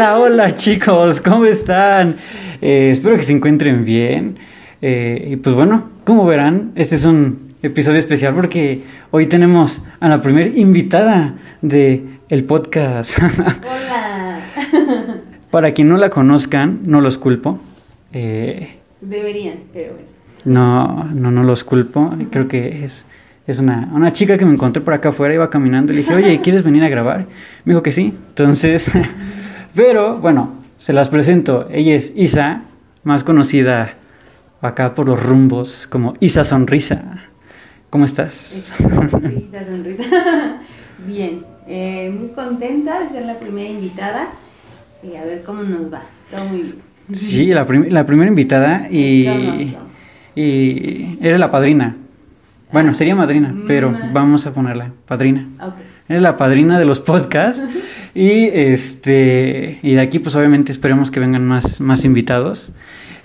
Hola, hola chicos, ¿cómo están? Eh, espero que se encuentren bien. Eh, y pues bueno, como verán, este es un episodio especial porque hoy tenemos a la primera invitada de el podcast. Hola. Para quien no la conozcan, no los culpo. Eh, Deberían, pero bueno. no, no, no los culpo. Creo que es, es una, una chica que me encontré por acá afuera, iba caminando y le dije, oye, ¿quieres venir a grabar? Me dijo que sí. Entonces, pero bueno, se las presento. Ella es Isa, más conocida acá por los rumbos como Isa Sonrisa. ¿Cómo estás? Sonrisa, sonrisa. Bien, eh, muy contenta de ser la primera invitada y a ver cómo nos va. Todo muy bien. Sí, la, prim- la primera invitada y, y eres la padrina. Bueno, sería madrina, pero Mm. vamos a ponerla padrina. Ok. Eres la padrina de los podcasts y este y de aquí pues obviamente esperemos que vengan más, más invitados.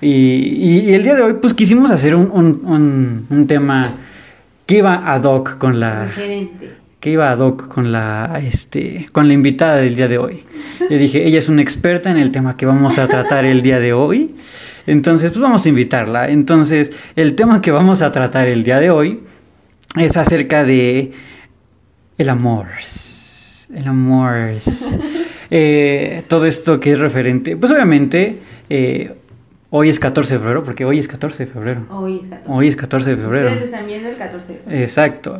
Y, y- y el día de hoy pues quisimos hacer un, un- un- un tema que iba ad hoc con la Gerente. que iba ad hoc con la este con la invitada del día de hoy. Yo dije, ella es una experta en el tema que vamos a tratar el día de hoy. Entonces, pues vamos a invitarla. Entonces, el tema que vamos a tratar el día de hoy es acerca de el amor. El amor. Eh, todo esto que es referente. Pues obviamente, eh, hoy es 14 de febrero, porque hoy es 14 de febrero. Hoy es 14. Hoy es 14 de febrero. Ustedes están viendo el 14 de febrero. Exacto.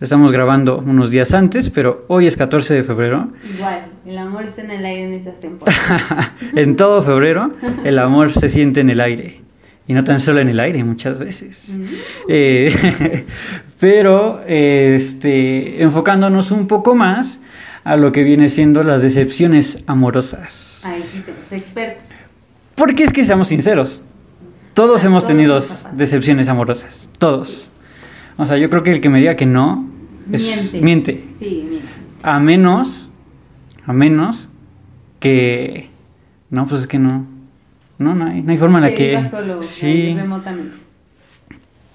Lo estamos grabando unos días antes, pero hoy es 14 de febrero. Igual, el amor está en el aire en estas temporadas. en todo febrero, el amor se siente en el aire. Y no tan solo en el aire, muchas veces. Mm. Eh, pero, este, enfocándonos un poco más a lo que viene siendo las decepciones amorosas. Ahí sí somos expertos. Porque es que seamos sinceros, todos A hemos todos tenido decepciones amorosas. Todos. O sea, yo creo que el que me diga que no, es, Miente. miente. Sí, miente. A menos, a menos que, no, pues es que no, no, no hay, no hay forma en la Que solo, sí, remotamente.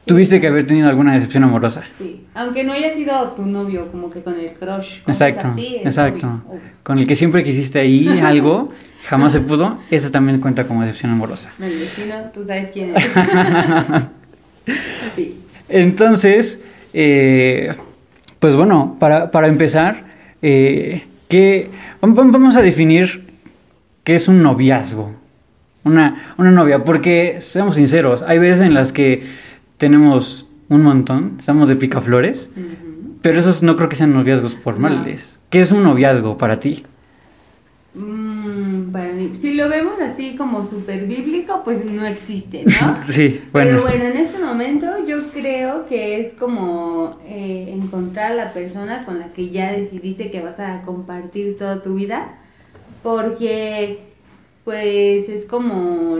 Tuviste que haber tenido alguna decepción amorosa. Sí, aunque no haya sido tu novio, como que con el crush. Exacto, así, el exacto. novio. Con el que siempre quisiste ahí algo, jamás se pudo, esa también cuenta como decepción amorosa. El vecino, tú sabes quién es. sí. Entonces, eh, pues bueno, para, para empezar, eh, ¿qué- vam- vam- vamos a definir qué es un noviazgo. Una, una novia, porque seamos sinceros, hay veces en las que tenemos un montón, estamos de picaflores, Ujú. pero esos no creo que sean noviazgos formales. ¿Qué es un noviazgo para ti? Mm, para mí, si lo vemos así como súper bíblico, pues no existe, ¿no? sí, bueno. Pero bueno, en este momento yo creo que es como eh, encontrar a la persona con la que ya decidiste que vas a compartir toda tu vida, porque pues es como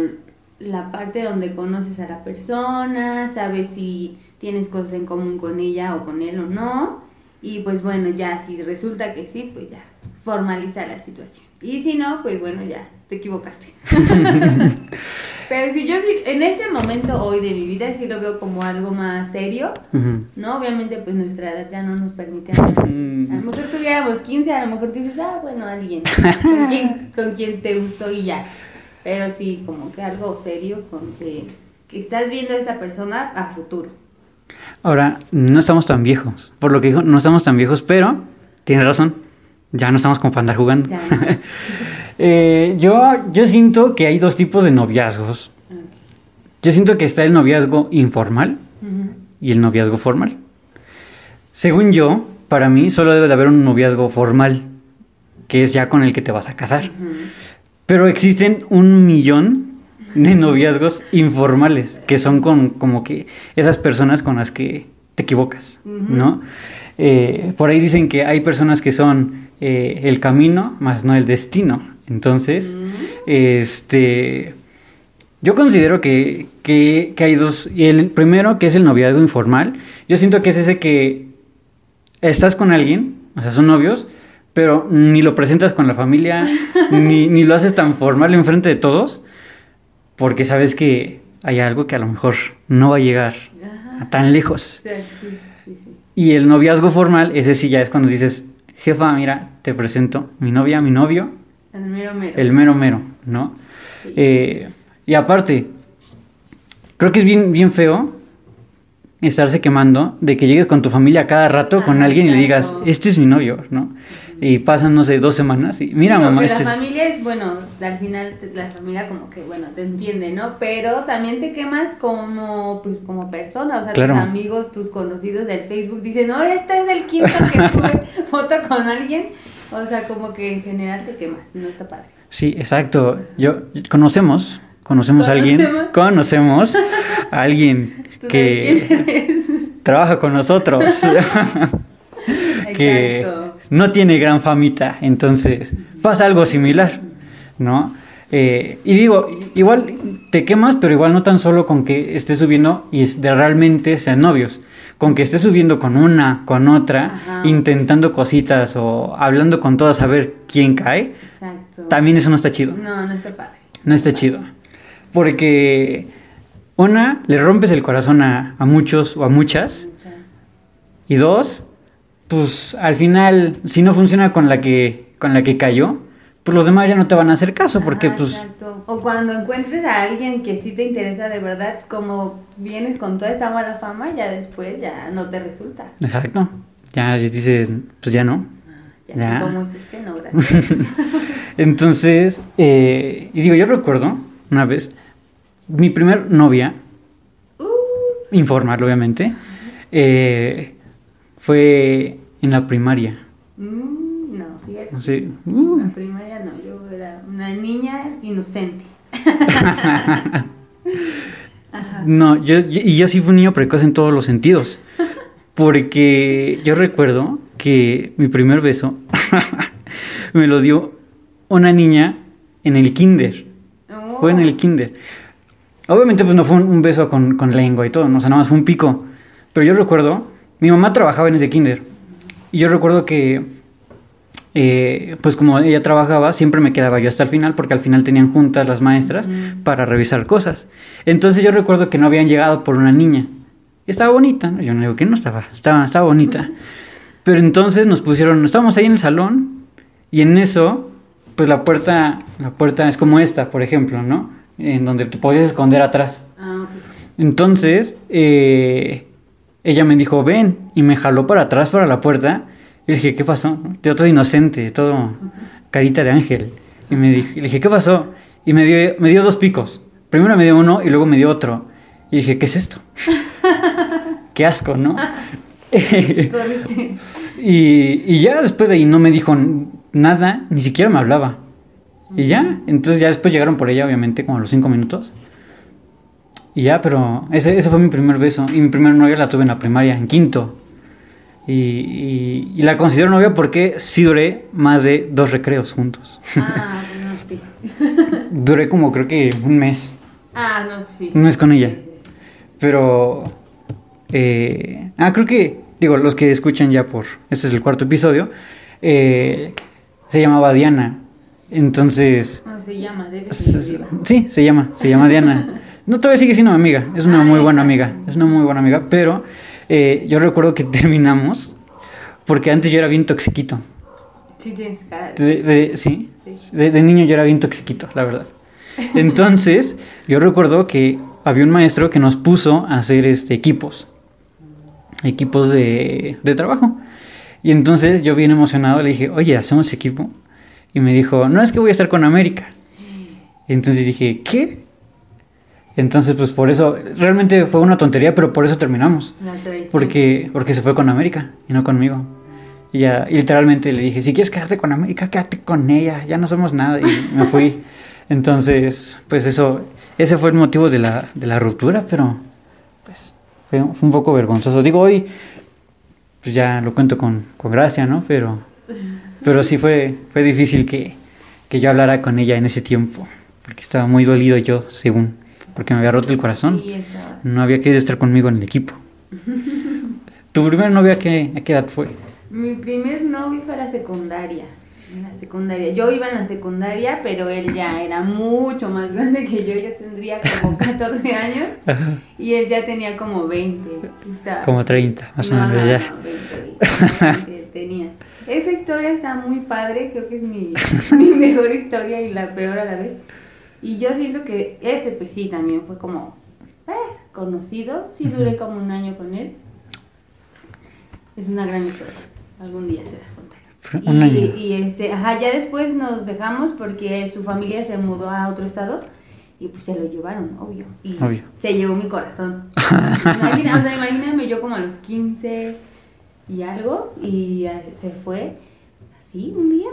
la parte donde conoces a la persona, sabes si tienes cosas en común con ella o con él o no, y pues bueno, ya si resulta que sí, pues ya formaliza la situación. Y si no, pues bueno, ya te equivocaste. Pero si yo sí, en este momento hoy de mi vida sí lo veo como algo más serio. ¿no? Obviamente pues nuestra edad ya no nos permite. A lo mejor tuviéramos 15, a lo mejor dices, ah, bueno, alguien con quien, con quien te gustó y ya. Pero sí, como que algo serio, con que, que estás viendo a esta persona a futuro. Ahora, no estamos tan viejos, por lo que dijo, no estamos tan viejos, pero tiene razón, ya no estamos como para andar jugando. Eh, yo, yo siento que hay dos tipos de noviazgos. Yo siento que está el noviazgo informal y el noviazgo formal. Según yo, para mí solo debe de haber un noviazgo formal, que es ya con el que te vas a casar. Pero existen un millón de noviazgos informales, que son con como que esas personas con las que te equivocas. ¿no? Eh, por ahí dicen que hay personas que son eh, el camino, más no el destino. Entonces, este, yo considero que, que, que hay dos. Y el primero, que es el noviazgo informal, yo siento que es ese que estás con alguien, o sea, son novios, pero ni lo presentas con la familia, ni, ni lo haces tan formal enfrente de todos, porque sabes que hay algo que a lo mejor no va a llegar a tan lejos. Sí, sí, sí, sí. Y el noviazgo formal, ese sí ya es cuando dices, jefa, mira, te presento mi novia, mi novio, El mero mero. El mero mero, ¿no? Eh, y aparte, creo que es bien, bien feo estarse quemando de que llegues con tu familia cada rato con alguien y le digas, este es mi novio, ¿no? Y pasan, no sé, dos semanas y mira, Digo mamá, que este la es... familia es, bueno, al final te- la familia como que, bueno, te entiende, ¿no? Pero también te quemas como, pues, como persona, o sea, Claro. tus amigos, tus conocidos del Facebook dicen, no, este es el quinto que sube foto con alguien, o sea, como que en general te quemas, no está padre. Sí, exacto. Yo conocemos, conocemos a alguien, ¿Conocemos? conocemos a alguien ¿Tú que sabes quién eres? trabaja con nosotros, que Exacto. no tiene gran famita, entonces pasa algo similar, ¿no? Eh, y digo, igual te quemas, pero igual no tan solo con que estés subiendo y de realmente sean novios, con que estés subiendo con una, con otra, Ajá. intentando cositas o hablando con todas a ver quién cae, Exacto. también eso no está chido. No, no está padre. No está chido. Porque una, le rompes el corazón a, a muchos o a muchas. Muchas. Y dos, pues al final, si no funciona con la que, con la que cayó, pues los demás ya no te van a hacer caso. Porque Ajá, pues, exacto. O cuando encuentres a alguien que sí te interesa de verdad, como vienes con toda esa mala fama, ya después ya no te resulta. exacto. Ya dices, pues ya no. Ya, Ya. así como es este, no, gracias. Entonces, eh, y digo, yo recuerdo una vez, mi primer novia, Uh, informal obviamente, eh, fue en la primaria. mm, no, fíjate. Sé, uh, La primaria no, yo era una niña inocente. Ajá. No, yo, yo- y yo sí fui un niño precoz en todos los sentidos. Porque yo recuerdo que mi primer beso me lo dio una niña en el kinder. Oh, Fue en el kinder. Obviamente pues no fue un, un beso con, con lengua y todo, no, o sea, nada más fue un pico. Pero yo recuerdo, mi mamá trabajaba en ese kinder. Y yo recuerdo que, eh, pues como ella trabajaba, siempre me quedaba yo hasta el final, porque al final tenían juntas las maestras Mm. para revisar cosas. Entonces yo recuerdo que no habían llegado por una niña. Y estaba bonita, ¿no? yo no digo que no estaba, estaba, estaba bonita. Pero entonces nos pusieron, estábamos ahí en el salón y en eso, pues la puerta, la puerta es como esta, por ejemplo, ¿no? En donde te podías esconder atrás. Ah. Entonces, eh, ella me dijo, ven, y me jaló para atrás, para la puerta. Y le dije, ¿qué pasó? Yo todo inocente, todo carita de ángel. Y me dije, le dije, ¿qué pasó? Y me dio, me dio dos picos. Primero me dio uno y luego me dio otro. Y dije, ¿qué es esto? Qué asco, ¿no? Y, y ya después de ahí no me dijo nada, ni siquiera me hablaba. Y ya, entonces ya después llegaron por ella, obviamente, como a los cinco minutos. Y ya, pero ese, ese fue mi primer beso. Y mi primera novia la tuve en la primaria, en quinto. Y, y- y la considero novia porque sí duré más de dos recreos juntos. Ah, no, sí. Duré como creo que un mes, Ah, no, sí. un mes con ella. Pero... eh, ah, creo que, digo, los que escuchan ya por... Este es el cuarto episodio. eh, se llamaba Diana. Entonces... No se llama, debe ser. Sí, se llama, se llama Diana. No, todavía sigue siendo mi amiga, es una muy buena amiga, es una muy buena amiga, pero eh, yo recuerdo que terminamos porque antes yo era bien toxiquito. Sí, tienes cara. de- De- de- sí, Sí. de, de niño yo era bien toxiquito, la verdad. Entonces, yo recuerdo que había un maestro que nos puso a hacer este, equipos, equipos de, de trabajo. Y entonces yo bien emocionado le dije, oye, ¿hacemos equipo? Y me dijo, no, es que voy a estar con América. Y entonces dije, ¿qué? Entonces, pues por eso, realmente fue una tontería, pero por eso terminamos. La. Porque, porque se fue con América y no conmigo. Y ya, y literalmente le dije, si quieres quedarte con América, quédate con ella, ya no somos nada. Y me fui. Entonces, pues eso, ese fue el motivo de la, de la ruptura, pero pues fue, fue un poco vergonzoso. Digo, hoy, pues ya lo cuento con, con gracia, ¿no? Pero, pero sí fue, fue difícil que, que yo hablara con ella en ese tiempo, porque estaba muy dolido yo, según, porque me había roto el corazón. No había querido estar conmigo en el equipo. ¿Tu primera novia a qué, a qué edad fue? Mi primer novio fue a la secundaria. En la secundaria. Yo iba en la secundaria, pero él ya era mucho más grande que yo. Yo tendría como 14 años y él ya tenía como 20. O sea, Como 30, más o no, menos no, ya. no, 20, 20, 20 tenía. Esa historia está muy padre, creo que es mi, mi mejor historia y la peor a la vez. Y yo siento que ese, pues sí, también fue como eh, conocido. Sí, duré como un año con él. Es una gran historia. Algún día se las contaré. Un y, año. y este, ajá, ya después nos dejamos porque su familia se mudó a otro estado y pues se lo llevaron, obvio. Y Obvio. se llevó mi corazón. Imagina, o sea, imagíname yo como a los 15 y algo y se fue así un día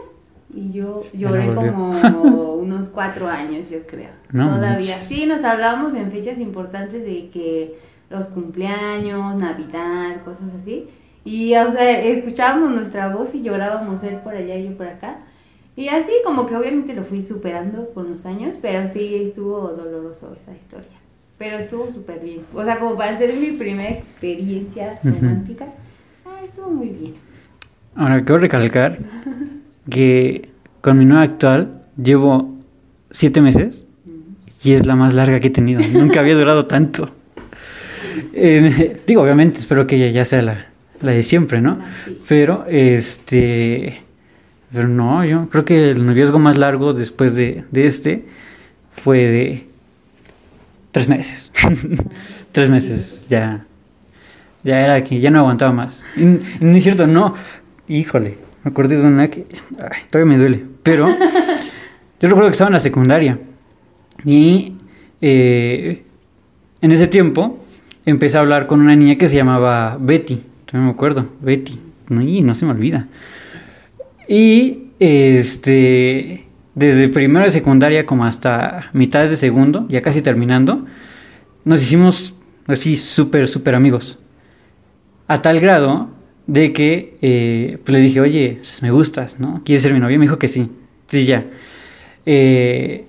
y yo lloré no como unos cuatro años, yo creo. No Todavía. Sí, nos hablábamos en fechas importantes de que los cumpleaños, Navidad, cosas así. Y, o sea, escuchábamos nuestra voz y llorábamos él por allá y yo por acá. Y así como que obviamente lo fui superando con los años, pero sí estuvo doloroso esa historia. Pero estuvo súper bien. O sea, como para ser mi primera experiencia romántica, ah, estuvo muy bien. Ahora, quiero recalcar que con mi novia actual llevo siete meses y es la más larga que he tenido. Nunca había durado tanto. Eh, digo, obviamente, espero que ella ya sea la, la de siempre, ¿no? Ah, sí. Pero, este... Pero no, yo creo que el noviazgo más largo después de, de este fue de tres meses. tres meses, ya. Ya era que ya no aguantaba más. Y, y no es cierto, no. Híjole, me acordé de una que ay, todavía me duele. Pero yo recuerdo que estaba en la secundaria. Y eh, en ese tiempo empecé a hablar con una niña que se llamaba Betty. Todavía me acuerdo, Betty. No, y no se me olvida. Y este, desde primero de secundaria como hasta mitad de segundo, ya casi terminando, nos hicimos así súper, súper amigos. A tal grado de que eh, pues le dije, oye, me gustas, ¿no? ¿Quieres ser mi novia? Me dijo que sí. Sí, ya. Eh,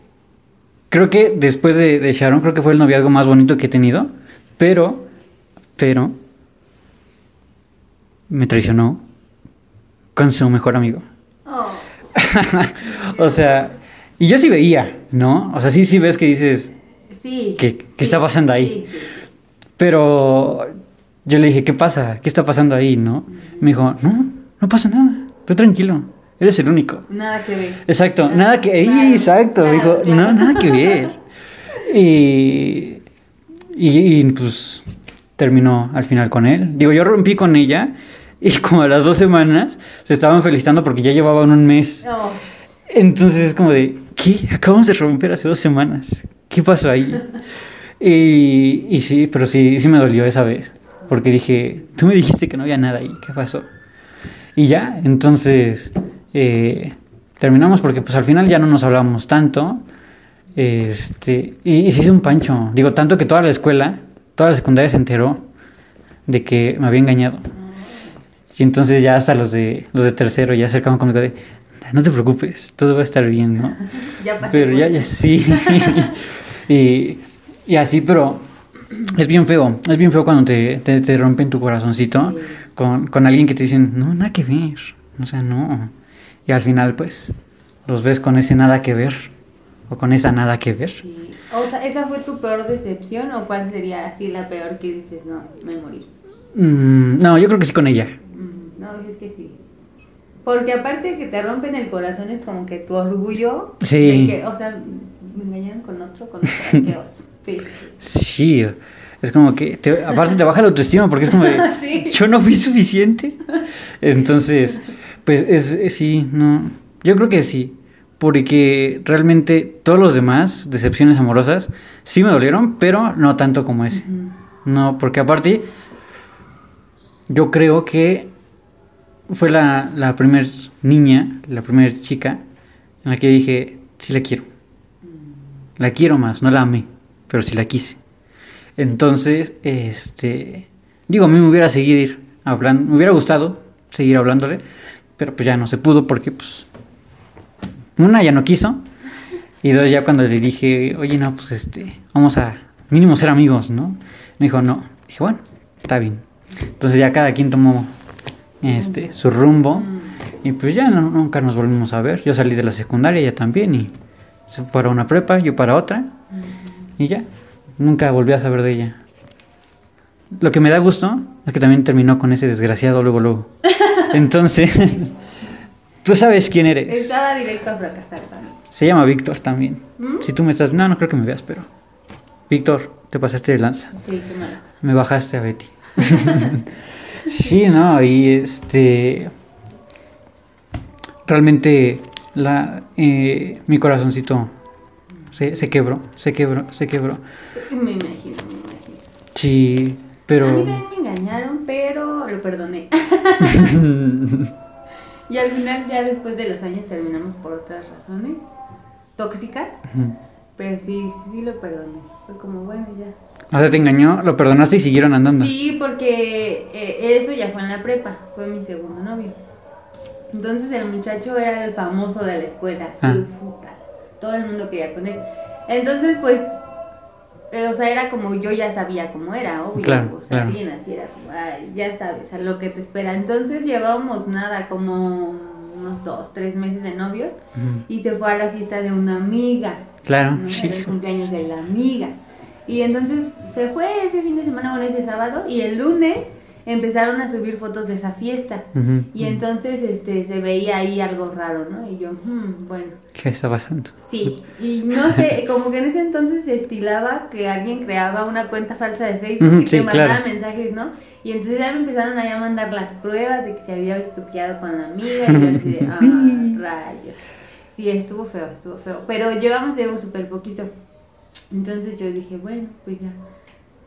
creo que después de, de Sharon, creo que fue el noviazgo más bonito que he tenido. Pero, pero, me traicionó con su mejor amigo. Oh, o sea, y yo sí veía, ¿no? O sea, sí, sí ves que dices, sí. ¿Qué- qué sí, está pasando ahí? sí, sí. pero yo le dije, ¿qué pasa? ¿Qué está pasando ahí, no? Me dijo, no, no pasa nada, tú tranquilo, eres el único. Nada que ver. Exacto, nada que, ¡Ey, claro, exacto, me claro, dijo, claro. no, nada que ver. Y, y, y, pues terminó al final con él. Digo, yo rompí con ella y como a las dos semanas se estaban felicitando porque ya llevaban un mes. Oh, Entonces es como de, ¿qué? Acabamos de romper hace dos semanas. ¿Qué pasó ahí? y, y sí, pero sí, sí me dolió esa vez. Porque dije, tú me dijiste que no había nada ahí. ¿Qué pasó? Y ya, entonces eh, terminamos porque pues al final ya no nos hablábamos tanto. Este, y, y se hizo un pancho. Digo, tanto que toda la escuela, toda la secundaria se enteró de que me había engañado. Y entonces ya hasta los de los de tercero ya acercaban conmigo de, no te preocupes, todo va a estar bien, ¿no? ya pasé Pero ya, ya, sí. y, y así, pero es bien feo. Es bien feo cuando te, te, te rompen tu corazoncito Sí. con, con alguien que te dicen, no, nada que ver. O sea, no. Y al final, pues, los ves con ese nada que ver. O con esa nada que ver. Sí. O sea, ¿esa fue tu peor decepción o cuál sería así la peor que dices, no, me morí? Mm, no, yo creo que sí con ella. Mm, No, es que sí. Porque aparte de que te rompen el corazón es como que tu orgullo Sí. de que, o sea, me engañaron con otro, con qué oso. Sí. Sí. Es como que, te- aparte te baja la autoestima porque es como de, Sí. yo no fui suficiente. Entonces, pues es, es- sí, no. Yo creo que sí. Porque realmente todos los demás decepciones amorosas sí me dolieron, pero no tanto como ese. No, porque aparte, yo creo que fue la, la primera niña, la primera chica, en la que dije, sí la quiero. La quiero más, no la amé, pero sí la quise. Entonces, este, digo, a mí me hubiera seguido hablando, me hubiera gustado seguir hablándole, pero pues ya no se pudo porque pues una ya no quiso y dos ya cuando le dije, oye no, pues este, vamos a mínimo ser amigos, ¿no? Me dijo no, dije bueno, está bien. Entonces ya cada quien tomó este su rumbo Mm. y pues ya no- nunca nos volvimos a ver. Yo salí de la secundaria ella también y se fue para una prepa, yo para otra y ya, nunca volví a saber de ella. Lo que me da gusto es que también terminó con ese desgraciado luego luego. Entonces, Tú sabes quién eres. Estaba directo a fracasar también. Se llama Víctor también. ¿Mm? Si tú me estás... No, no creo que me veas, pero... Víctor, te pasaste de lanza. Sí, qué malo. Me bajaste a Betty. sí, no, y este... Realmente la, eh, mi corazoncito se, se quebró, se quebró, se quebró. Me imagino, me imagino. Sí, pero... A mí también me engañaron, pero lo perdoné. y al final, ya después de los años, terminamos por otras razones tóxicas. Pero sí, sí, sí lo perdoné. Fue como, bueno, ya. O sea, te engañó, lo perdonaste y siguieron andando. Sí, porque eh, eso ya fue en la prepa. Fue mi segundo novio. Entonces el muchacho era el famoso de la escuela. Ah. Sí, puta. Todo el mundo quería con él. Entonces, pues, eh, o sea, era como yo ya sabía cómo era, obvio. Claro, o sea, claro. bien así era. como, ay, ya sabes a lo que te espera. Entonces llevábamos nada, como unos dos, tres meses de novios. Ujú. Y se fue a la fiesta de una amiga. Claro, ¿no? sí. Era el cumpleaños de la amiga. Y entonces se fue ese fin de semana, bueno, ese sábado, y el lunes empezaron a subir fotos de esa fiesta. Ujú. Y entonces este se veía ahí algo raro, ¿no? Y yo, "Hmm, bueno, ¿Qué está pasando? sí. Y no sé, como que en ese entonces se estilaba que alguien creaba una cuenta falsa de Facebook Ujú, y sí, te mandaba claro. mensajes, ¿no? Y entonces ya me empezaron a mandar las pruebas de que se había estuqueado con la amiga y yo así de, ah, rayos. Sí, estuvo feo, estuvo feo. Pero llevamos, digo, súper poquito. Entonces yo dije, bueno, pues ya.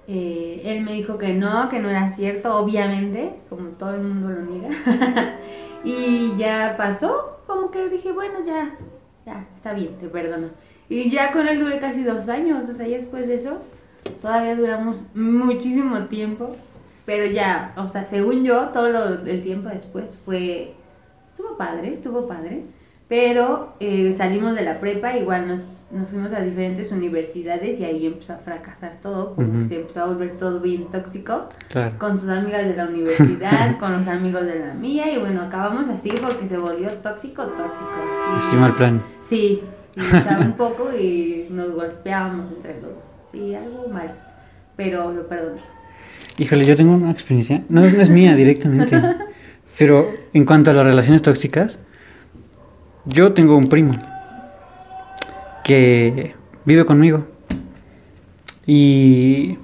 Eh, él me dijo que no, que no era cierto, obviamente, como todo el mundo lo niega. y ya pasó, como que dije, bueno, ya, ya, está bien, te perdono. Y ya con él duré casi dos años, o sea, ya después de eso, todavía duramos muchísimo tiempo. Pero ya, o sea, según yo, todo lo- el tiempo después fue, estuvo padre, estuvo padre. Pero eh, salimos de la prepa, igual nos, nos fuimos a diferentes universidades y ahí empezó a fracasar todo, porque se empezó a volver todo bien tóxico Claro. con sus amigas de la universidad, con los amigos de la mía y bueno, acabamos así porque se volvió tóxico, tóxico. Así mal plan. Sí, sí, o sea, un poco y nos golpeábamos entre los dos. Sí, algo mal, pero lo perdoné. Híjole, yo tengo una experiencia, no, no es mía directamente, pero en cuanto a las relaciones tóxicas, yo tengo un primo que vive conmigo y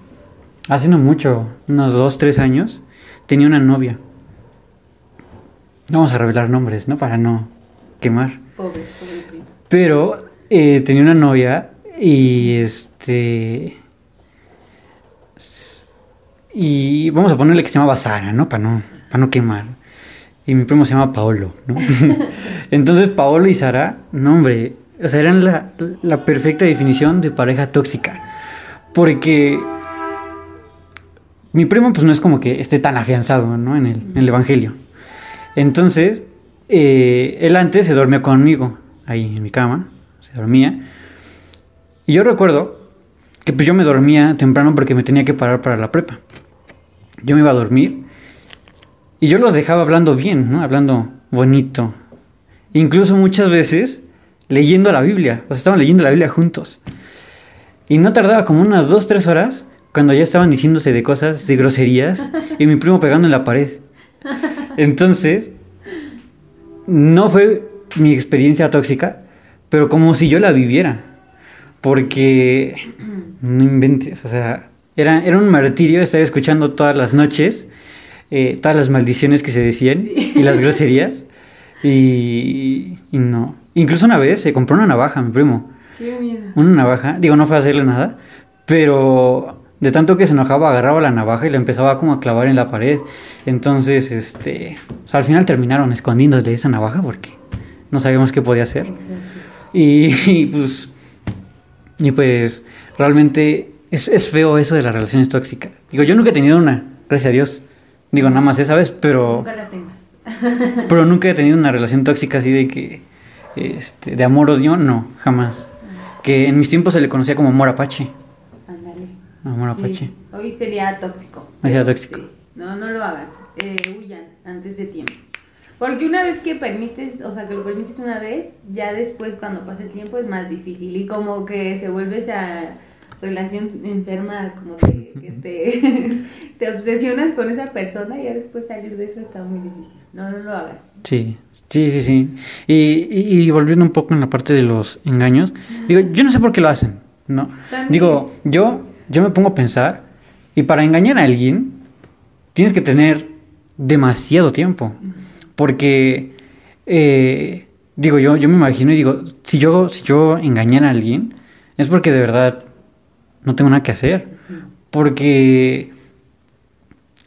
hace no mucho, unos dos, tres años, tenía una novia. No vamos a revelar nombres, ¿no? Para no quemar. Pobre, pobre primo. Pero eh, tenía una novia y este. Y vamos a ponerle que se llamaba Sara, ¿no? Para no, para no quemar. Y mi primo se llama Paolo, ¿no? Entonces Paolo y Sara, no hombre, o sea, eran la, la perfecta definición de pareja tóxica. Porque mi primo pues no es como que esté tan afianzado, ¿no? En el, en el Evangelio. Entonces, eh, él antes se dormía conmigo, ahí en mi cama, se dormía. Y yo recuerdo que pues yo me dormía temprano porque me tenía que parar para la prepa. Yo me iba a dormir y yo los dejaba hablando bien, ¿no? Hablando bonito. Incluso muchas veces leyendo la Biblia, o sea, estaban leyendo la Biblia juntos. Y no tardaba como unas dos, tres horas cuando ya estaban diciéndose de cosas, de groserías, y mi primo pegando en la pared. Entonces, no fue mi experiencia tóxica, pero como si yo la viviera. Porque no inventes, o sea, era, era un martirio estar escuchando todas las noches eh, todas las maldiciones que se decían y las groserías. Y, y no. Incluso una vez se compró una navaja, mi primo. Qué miedo. Una navaja, digo, no fue a hacerle nada, pero de tanto que se enojaba, agarraba la navaja y la empezaba como a clavar en la pared. Entonces, este, o sea, al final terminaron escondiéndole esa navaja porque no sabíamos qué podía hacer. Y, y, pues, y pues, realmente es, es feo eso de las relaciones tóxicas. Digo, yo nunca he tenido una, gracias a Dios. Digo, nada más esa vez, pero, Nunca la tengas. pero nunca he tenido una relación tóxica así de que, este, de amor-odio, no, jamás. Que en mis tiempos se le conocía como amor apache. Ándale. Amor Sí, apache. Hoy sería tóxico. Hoy sería tóxico. Sí. No, no lo hagan. Eh, huyan antes de tiempo. Porque una vez que permites, o sea, que lo permites una vez, ya después cuando pasa el tiempo es más difícil. Y como que se vuelve esa, relación enferma, como que te, te obsesionas con esa persona y ya después salir de eso está muy difícil. No, no lo hagan. Sí, sí, sí, sí. Y, y, y volviendo un poco en la parte de los engaños, digo, yo no sé por qué lo hacen, ¿no? También. Digo, yo, yo me pongo a pensar, y para engañar a alguien, tienes que tener demasiado tiempo. Porque, eh, digo, yo, yo me imagino y digo, si yo, si yo engañara a alguien, es porque de verdad no tengo nada que hacer. Porque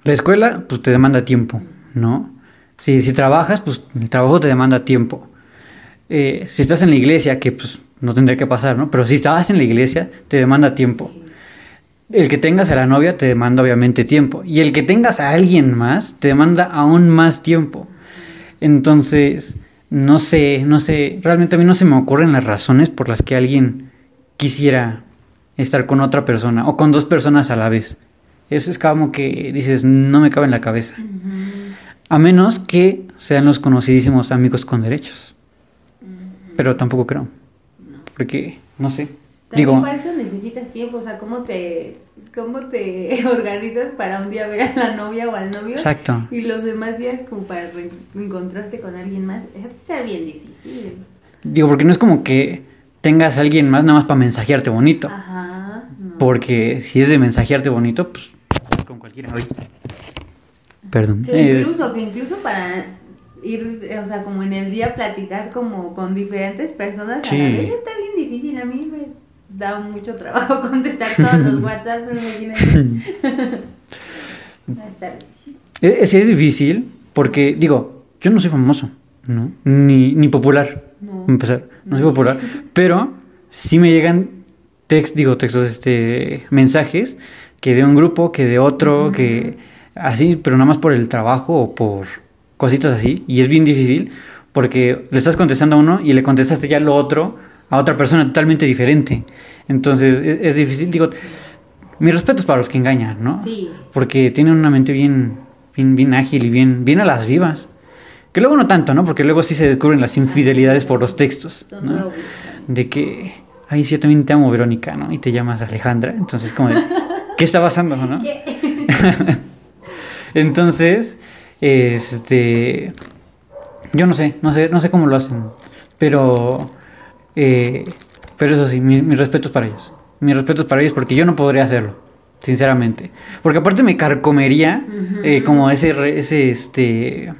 la escuela, pues te demanda tiempo, ¿no? Si, si trabajas, pues el trabajo te demanda tiempo. Eh, si estás en la iglesia, que pues no tendría que pasar, ¿no? Pero si estabas en la iglesia, te demanda tiempo. El que tengas a la novia te demanda obviamente tiempo. Y el que tengas a alguien más te demanda aún más tiempo. Entonces, no sé, no sé, realmente a mí no se me ocurren las razones por las que alguien quisiera estar con otra persona o con dos personas a la vez. Eso es como que dices, no me cabe en la cabeza. A menos que sean los conocidísimos amigos con derechos. Pero tampoco creo. Porque, no sé. También Digo, para eso necesitas tiempo, o sea, ¿cómo te, cómo te organizas para un día ver a la novia o al novio? exacto. Y los demás días como para re- encontrarte con alguien más. Eso está bien difícil. Digo, porque no es como que tengas a alguien más nada más para mensajearte bonito. Ajá. no. Porque si es de mensajearte bonito, pues con cualquiera. Ay. Perdón. Que Es- incluso, que incluso para ir, o sea, como en el día platicar como con diferentes personas Sí. a la vez está bien difícil. A mí me da mucho trabajo contestar todos los WhatsApp, pero imagínate. Es- es difícil porque, digo, yo no soy famoso, ¿no? Ni, ni popular. No. Empezar, no soy No. popular. Pero sí me llegan text, digo, textos, este, mensajes que de un grupo, que de otro, que así, pero nada más por el trabajo o por cositas así. Y es bien difícil porque le estás contestando a uno y le contestaste ya lo otro a otra persona totalmente diferente. Entonces es, es difícil. Digo, mis respetos para los que engañan, ¿no? Sí. Porque tienen una mente bien, bien, bien ágil y bien, bien a las vivas. Que luego no tanto, ¿no? Porque luego sí se descubren las infidelidades por los textos, ¿no? De que, ay, sí, yo también te amo, Verónica, ¿no? Y te llamas Alejandra. Entonces, como, de, ¿qué está pasando, no? Entonces, este, yo no sé, no sé, no sé cómo lo hacen, pero, eh, pero eso sí, mi- mis respetos para ellos, mis respetos para ellos porque yo no podría hacerlo, sinceramente, porque aparte me carcomería eh, como ese, ese, este,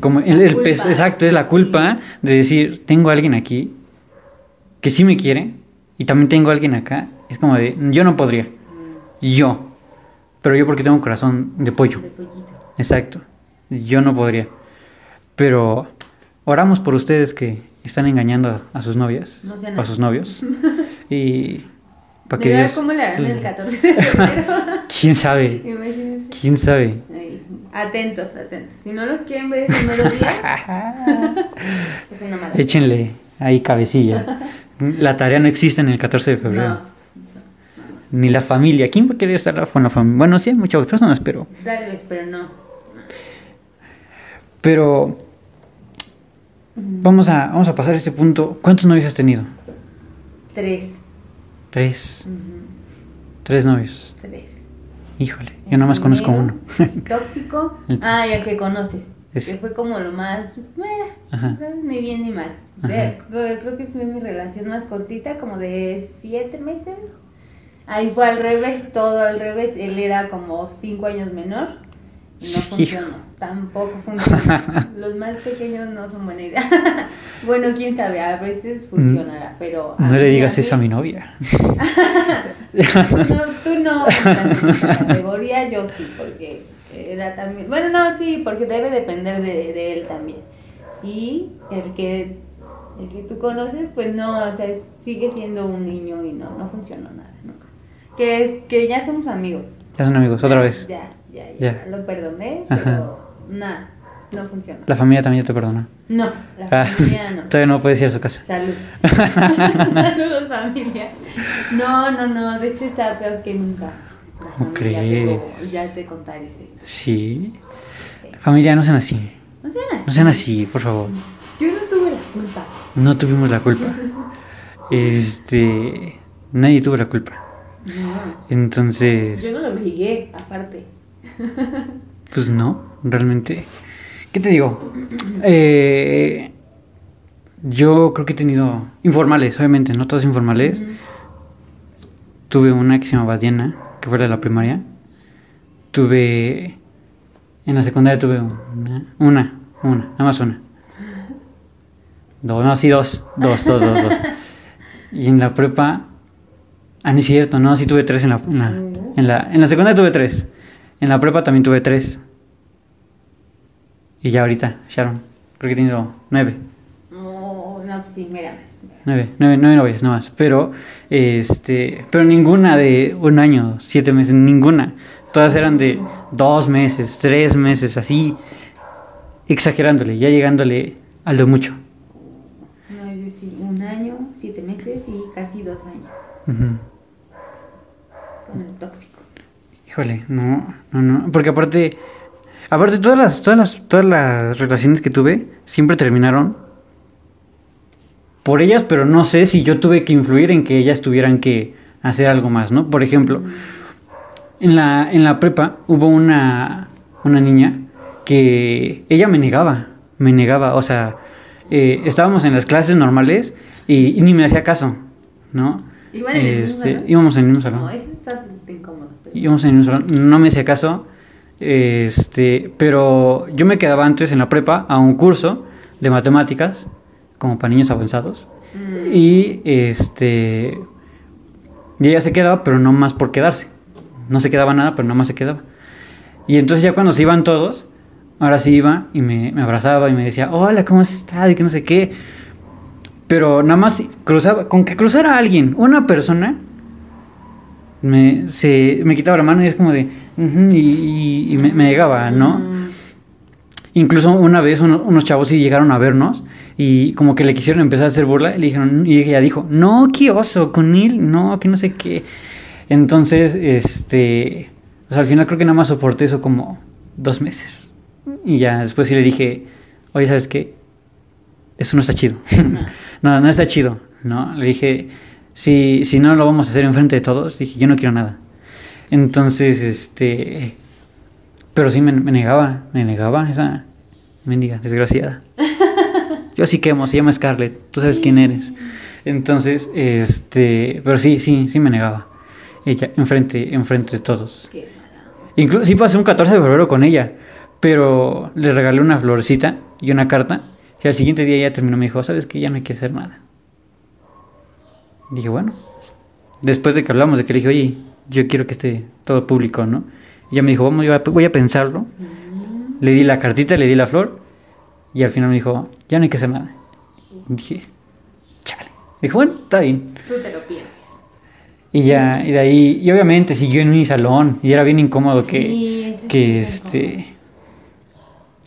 como el, peso, exacto, es la culpa de decir, tengo a alguien aquí que sí me quiere y también tengo a alguien acá, es como de, yo no podría, yo. Pero yo porque tengo un corazón de pollo. De. Exacto. Yo no podría. Pero oramos por ustedes que están engañando a sus novias No sean o a sus novios. y para que Dios... cómo le harán el 14 de febrero. ¿Quién sabe? Imagínate. ¿Quién sabe? Atentos, atentos. Si no los quieren ver ese mero día, es una mala. Échenle ahí cabecilla. La tarea no existe en el 14 de febrero. No, Ni la familia. ¿Quién va a querer estar con la familia? Bueno, sí hay muchas personas, pero... tal vez, pero no. Pero... Vamos a, vamos a pasar a este punto. ¿Cuántos novios has tenido? Tres. Tres. Tres novios. Tres. Híjole, yo nada más conozco uno. Primero, Tóxico. El Ah, y tóxico. el que conoces. Ese. Que fue como lo más. eh, Ajá. ¿sabes? Ni bien ni mal. De- creo que fue mi relación más cortita, como de siete meses. Ahí fue al revés, todo al revés. Él era como cinco años menor. No Hijo. funcionó. Tampoco funcionó. Los más pequeños no son buena idea. bueno, quién sabe, a veces funcionará, pero. No le digas eso a mi novia. Tú no, tú no estás en categoría, yo sí, porque era también. Bueno, no, sí, porque debe depender de, de él también. Y el que el que tú conoces, pues no, o sea, es- sigue siendo un niño y no, no funcionó nada, nunca. Que es que ya somos amigos. Ya son amigos, otra vez. Ya, ya, ya, Ya. lo perdoné, Ajá. pero nada, no funcionó. La familia también te perdonó. No, la Ah, familia no. todavía no puedes ir a su casa. Saludos. Saludos familia. No, no, no, de hecho está peor que nunca. La ¿Cómo crees? ya te contaré. sí. Sí. Sí. Familia, no sean así. No sean así. No sean así, por favor. Yo no tuve la culpa. No tuvimos la culpa. Este. Nadie tuvo la culpa. No. Entonces, Yo no lo obligué, aparte. Pues no, realmente. ¿Qué te digo? Eh, yo creo que he tenido informales, obviamente, no todas informales. Tuve una que se llamaba Diana, que fue la de la primaria. Tuve. En la secundaria tuve una. Una, una, nada más una. Dos, no, sí, dos. Dos, dos, dos, dos. Y en la prepa. Ah, no es cierto, no, sí tuve tres en la. En la, en la, en la secundaria tuve tres. En la prepa también tuve tres. Y ya ahorita, Sharon. Creo que he tenido nueve. No, no, pues sí, mira más. mira. Nueve, nueve, nueve novias, nada más. Pero, este, pero ninguna de un año, siete meses, ninguna. Todas eran de dos meses, tres meses, así, exagerándole, ya llegándole a lo mucho. No, yo sí, un año, siete meses y casi dos años Ujú. con el tóxico. Híjole, no, no, no, porque aparte, aparte todas las, todas las, todas las relaciones que tuve siempre terminaron por ellas, pero no sé si yo tuve que influir en que ellas tuvieran que hacer algo más, ¿no? Por ejemplo, en la, en la prepa hubo una, una niña que ella me negaba, me negaba, o sea, eh, estábamos en las clases normales y, y ni me hacía caso, ¿no? Igual en el mismo Este, salón. íbamos en el mismo salón No, pero- íbamos en un salón, no me hacía caso, este, pero yo me quedaba antes en la prepa a un curso de matemáticas, como para niños avanzados, Mm, y este, y ella se quedaba, pero no más por quedarse, no se quedaba nada, pero nada más se quedaba. Y entonces ya cuando se iban todos, ahora sí iba y me, me abrazaba y me decía, hola, ¿cómo estado? Y que no sé qué. Pero nada más cruzaba, con que cruzara alguien, una persona, me, se, me quitaba la mano y es como de, y, y- y me, me llegaba, ¿no? Incluso una vez uno- unos chavos sí llegaron a vernos y como que le quisieron empezar a hacer burla y le dijeron, y ella dijo, no, qué oso, con él, no, que no sé qué. Entonces, este, o sea, al final creo que nada más soporté eso como dos meses. Y ya después sí le dije, oye, ¿sabes qué? Eso no está chido. no, no está chido, ¿no? Le dije, si, si no lo vamos a hacer enfrente de todos, dije, yo no quiero nada. Entonces, este, pero sí me, me negaba, me negaba esa mendiga, desgraciada. Yo sí quemo, se llama Scarlett, tú sabes quién eres. Entonces, este, pero sí, sí, sí me negaba. Ella, enfrente, enfrente de todos. Incluso sí pasé un 14 de febrero con ella, pero le regalé una florecita y una carta. Y al siguiente día ella terminó me dijo, ¿sabes que Ya no hay que hacer nada. Dije, bueno. Después de que hablamos, de que le dije, oye, yo quiero que esté todo público, ¿no? Y ella me dijo, vamos, yo voy a pensarlo. Mm, Le di la cartita, le di la flor. Y al final me dijo, ya no hay que hacer nada. Dije, chale. Dijo, bueno, está bien. Tú te lo pierdes. Y ya, y de ahí, y obviamente siguió en mi salón. Y era bien incómodo que, Sí, este que este.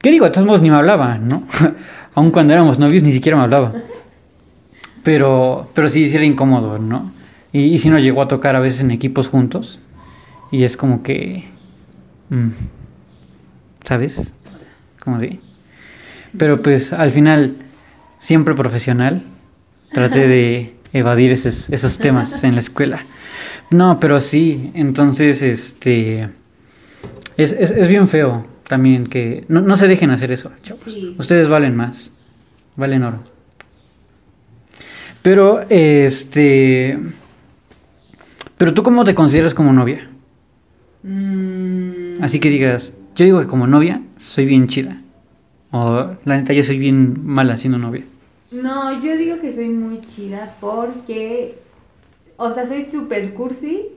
¿Qué digo? De todos modos ni me hablaba, ¿no? Aun cuando éramos novios ni siquiera me hablaba. Pero, pero sí, sí era incómodo, ¿no? Y, y sí nos llegó a tocar a veces en equipos juntos. Y es como que. mm, ¿Sabes? Como de. Pero pues al final, siempre profesional, traté de evadir esos, esos temas en la escuela. No, pero sí, entonces, este. Es, es, es bien feo también que. No, no se dejen hacer eso, chavos. Sí. Ustedes valen más. Valen oro. Pero, este. Pero tú, ¿cómo te consideras como novia? Mm, Así que digas, yo digo que como novia soy bien chida. O la neta, yo soy bien mala siendo novia. No, yo digo que soy muy chida porque, o sea, soy super cursi,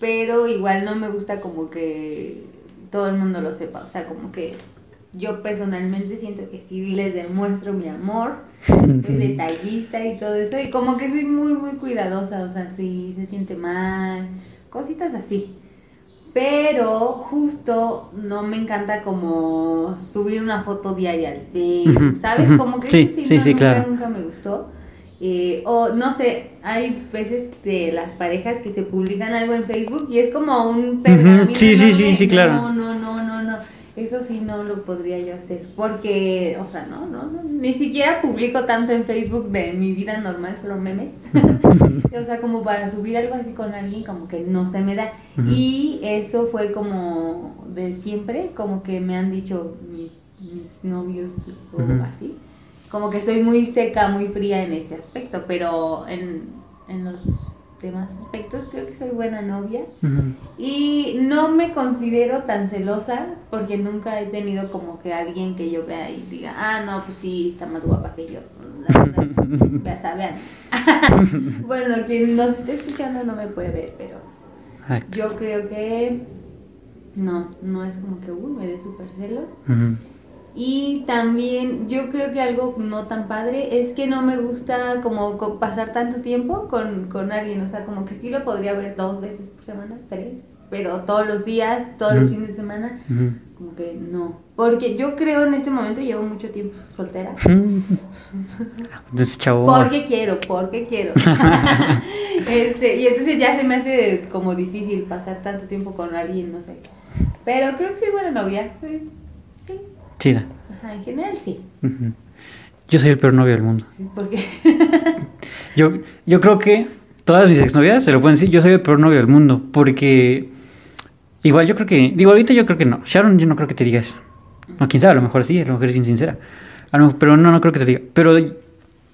pero igual no me gusta como que todo el mundo lo sepa. O sea, como que yo personalmente siento que sí les demuestro mi amor, soy detallista y todo eso, y como que soy muy, muy cuidadosa. O sea, si se siente mal, cositas así. Pero justo no me encanta como subir una foto diaria al Facebook, ¿sabes? Como que Sí, eso sí, sí, no, sí, nunca, claro. nunca me gustó. Eh, o no sé, hay veces de las parejas que se publican algo en Facebook y es como un pergamino sí, sí, sí, sí, claro. No, no, no, no, no. Eso sí no lo podría yo hacer, porque, o sea, no, no, no, ni siquiera publico tanto en Facebook de mi vida normal, solo memes. o sea, como para subir algo así con alguien, como que no se me da. Y eso fue como de siempre, como que me han dicho mis, mis novios o así, como que soy muy seca, muy fría en ese aspecto, pero en, en los demás aspectos, creo que soy buena novia. Y no me considero tan celosa porque nunca he tenido como que alguien que yo vea y diga, ah, no, pues sí, está más guapa que yo. ya saben. bueno, quien nos esté escuchando no me puede ver, pero yo creo que no, no es como que, uy, me dé súper celos. Y también yo creo que algo no tan padre es que no me gusta como pasar tanto tiempo con, con alguien, o sea, como que sí lo podría ver dos veces por semana, tres, pero todos los días, todos los fines de semana, como que no. Porque yo creo en este momento llevo mucho tiempo soltera. porque quiero, porque quiero. este, y entonces ya se me hace como difícil pasar tanto tiempo con alguien, no sé. Pero creo que soy buena novia. Sí. Chida. Ajá, en general sí. Yo soy el peor novio del mundo. Sí, ¿por qué? yo, yo creo que todas mis exnovias se lo pueden decir, yo soy el peor novio del mundo, porque igual yo creo que, digo, ahorita yo creo que no. Sharon, yo no creo que te diga eso. No, quién sabe, a lo mejor sí, a lo mejor es bien sincera. pero no, no creo que te diga. Pero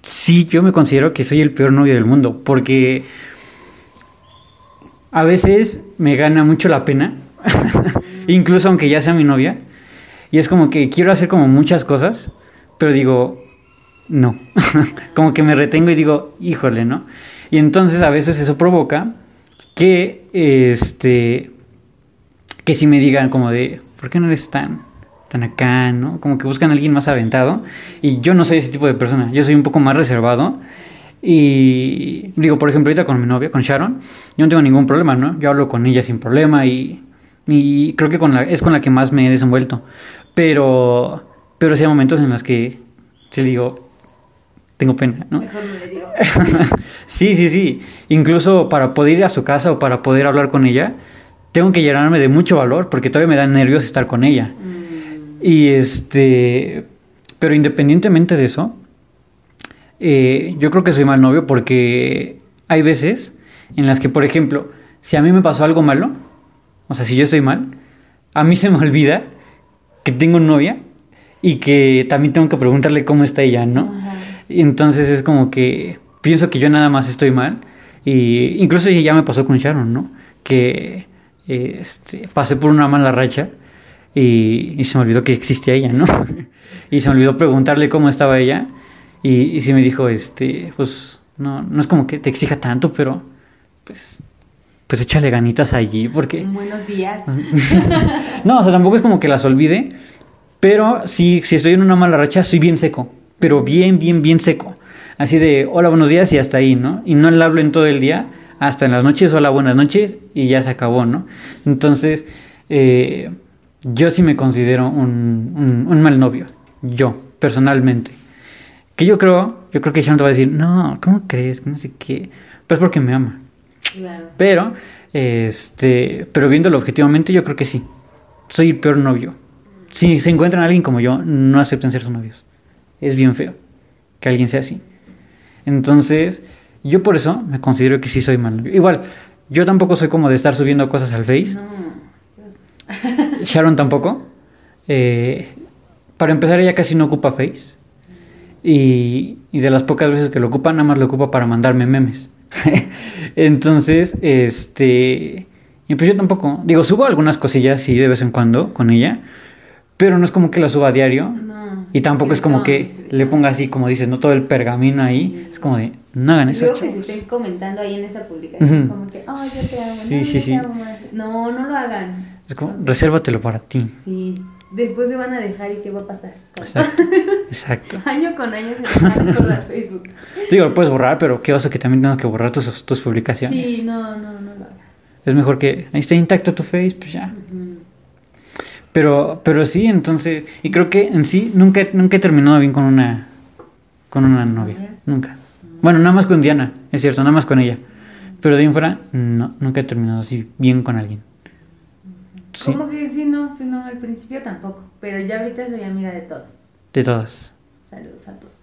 sí, yo me considero que soy el peor novio del mundo, porque a veces me gana mucho la pena, incluso aunque ya sea mi novia, y es como que quiero hacer como muchas cosas, pero digo, no. como que me retengo y digo, híjole, ¿no? Y entonces a veces eso provoca que, este, que si me digan como de, ¿por qué no eres tan, tan acá, ¿no? Como que buscan a alguien más aventado. Y yo no soy ese tipo de persona, yo soy un poco más reservado. Y digo, por ejemplo, ahorita con mi novia, con Sharon, yo no tengo ningún problema, ¿no? Yo hablo con ella sin problema y, y creo que con la, es con la que más me he desenvuelto. Pero, pero sí hay momentos en los que se digo, tengo pena, ¿no? Mejor me le digo. sí, sí, sí. Incluso para poder ir a su casa o para poder hablar con ella, tengo que llenarme de mucho valor porque todavía me da nervios estar con ella. Mm. Y este, pero independientemente de eso, eh, yo creo que soy mal novio porque hay veces en las que, por ejemplo, si a mí me pasó algo malo, o sea, si yo estoy mal, a mí se me olvida que tengo novia y que también tengo que preguntarle cómo está ella, ¿no? Y entonces es como que pienso que yo nada más estoy mal. Y incluso ya me pasó con Sharon, ¿no? Que este, pasé por una mala racha y, se me olvidó que existía ella, ¿no? y se me olvidó preguntarle cómo estaba ella. Y, y sí me dijo, este, pues no, no es como que te exija tanto, pero pues pues échale ganitas allí, porque... Buenos días. no, o sea, tampoco es como que las olvide, pero sí, si estoy en una mala racha, soy bien seco, pero bien, bien, bien seco. Así de, hola, buenos días y hasta ahí, ¿no? Y no le hablo en todo el día, hasta en las noches, hola, buenas noches, y ya se acabó, ¿no? Entonces, eh, yo sí me considero un, un, mal novio, yo, personalmente. Que yo creo, yo creo que no te va a decir, no, ¿cómo crees? No sé qué. Pues porque me ama. Pero, este, pero viéndolo objetivamente, yo creo que sí. Soy el peor novio. Si se encuentran a alguien como yo, no acepten ser sus novios. Es bien feo que alguien sea así. Entonces, yo por eso me considero que sí soy mal novio. Igual, yo tampoco soy como de estar subiendo cosas al Face. Sharon tampoco. Eh, para empezar, ella casi no ocupa Face. Y, y, de las pocas veces que lo ocupa, nada más lo ocupa para mandarme memes. Entonces, este. Y pues yo tampoco. Digo, subo algunas cosillas sí de vez en cuando con ella. Pero no es como que la suba a diario. y tampoco es como que le ponga así, como dices, no todo el pergamino ahí. Es como de, no hagan eso. Luego que se estén comentando ahí en esa publicación, como que, oh, yo te amo. Sí, sí, sí. No, no lo hagan. Es como, resérvatelo para ti. Sí. Después se van a dejar y qué va a pasar. Exacto. Exacto. año con año se van a recordar Facebook. Digo, lo puedes borrar, pero qué oso que también tengas que borrar tus, tus publicaciones. Sí, no, no, no lo hagas. Es mejor que ahí esté intacto tu Face, pues ya. Pero, pero sí, entonces, y creo que en sí nunca, nunca he terminado bien con una, con una novia. Nunca. Bueno, nada más con Diana, es cierto, nada más con ella. Pero de ahí en fuera, no, nunca he terminado así bien con alguien. Sí. Como que sí, no, pues no, al principio tampoco. Pero ya ahorita soy amiga de todos. De todas. Saludos a todos.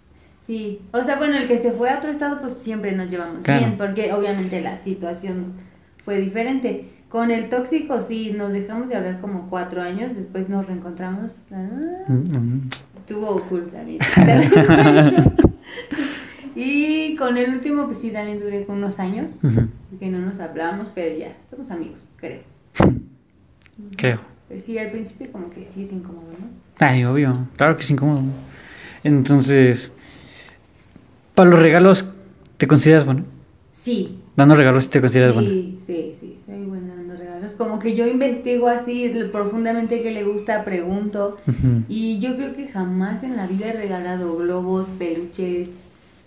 Sí, o sea, bueno, el que se fue a otro estado, pues siempre nos llevamos Claro. bien, porque obviamente la situación fue diferente. Con el tóxico, sí, nos dejamos de hablar como cuatro años, después nos reencontramos. Ah, Mm. Estuvo cool también. y con el último, pues sí, también duré unos años, que no nos hablamos, pero ya, somos amigos, creo. Creo. Pero sí, al principio como que sí es incómodo, ¿no? Ay, obvio. Claro que es incómodo. Entonces, para los regalos, ¿te consideras bueno? Sí, Dando regalos, ¿te consideras bueno? Sí, sí, sí, soy buena dando regalos. Como que yo investigo así profundamente qué le gusta, pregunto. Y yo creo que jamás en la vida he regalado globos, peluches,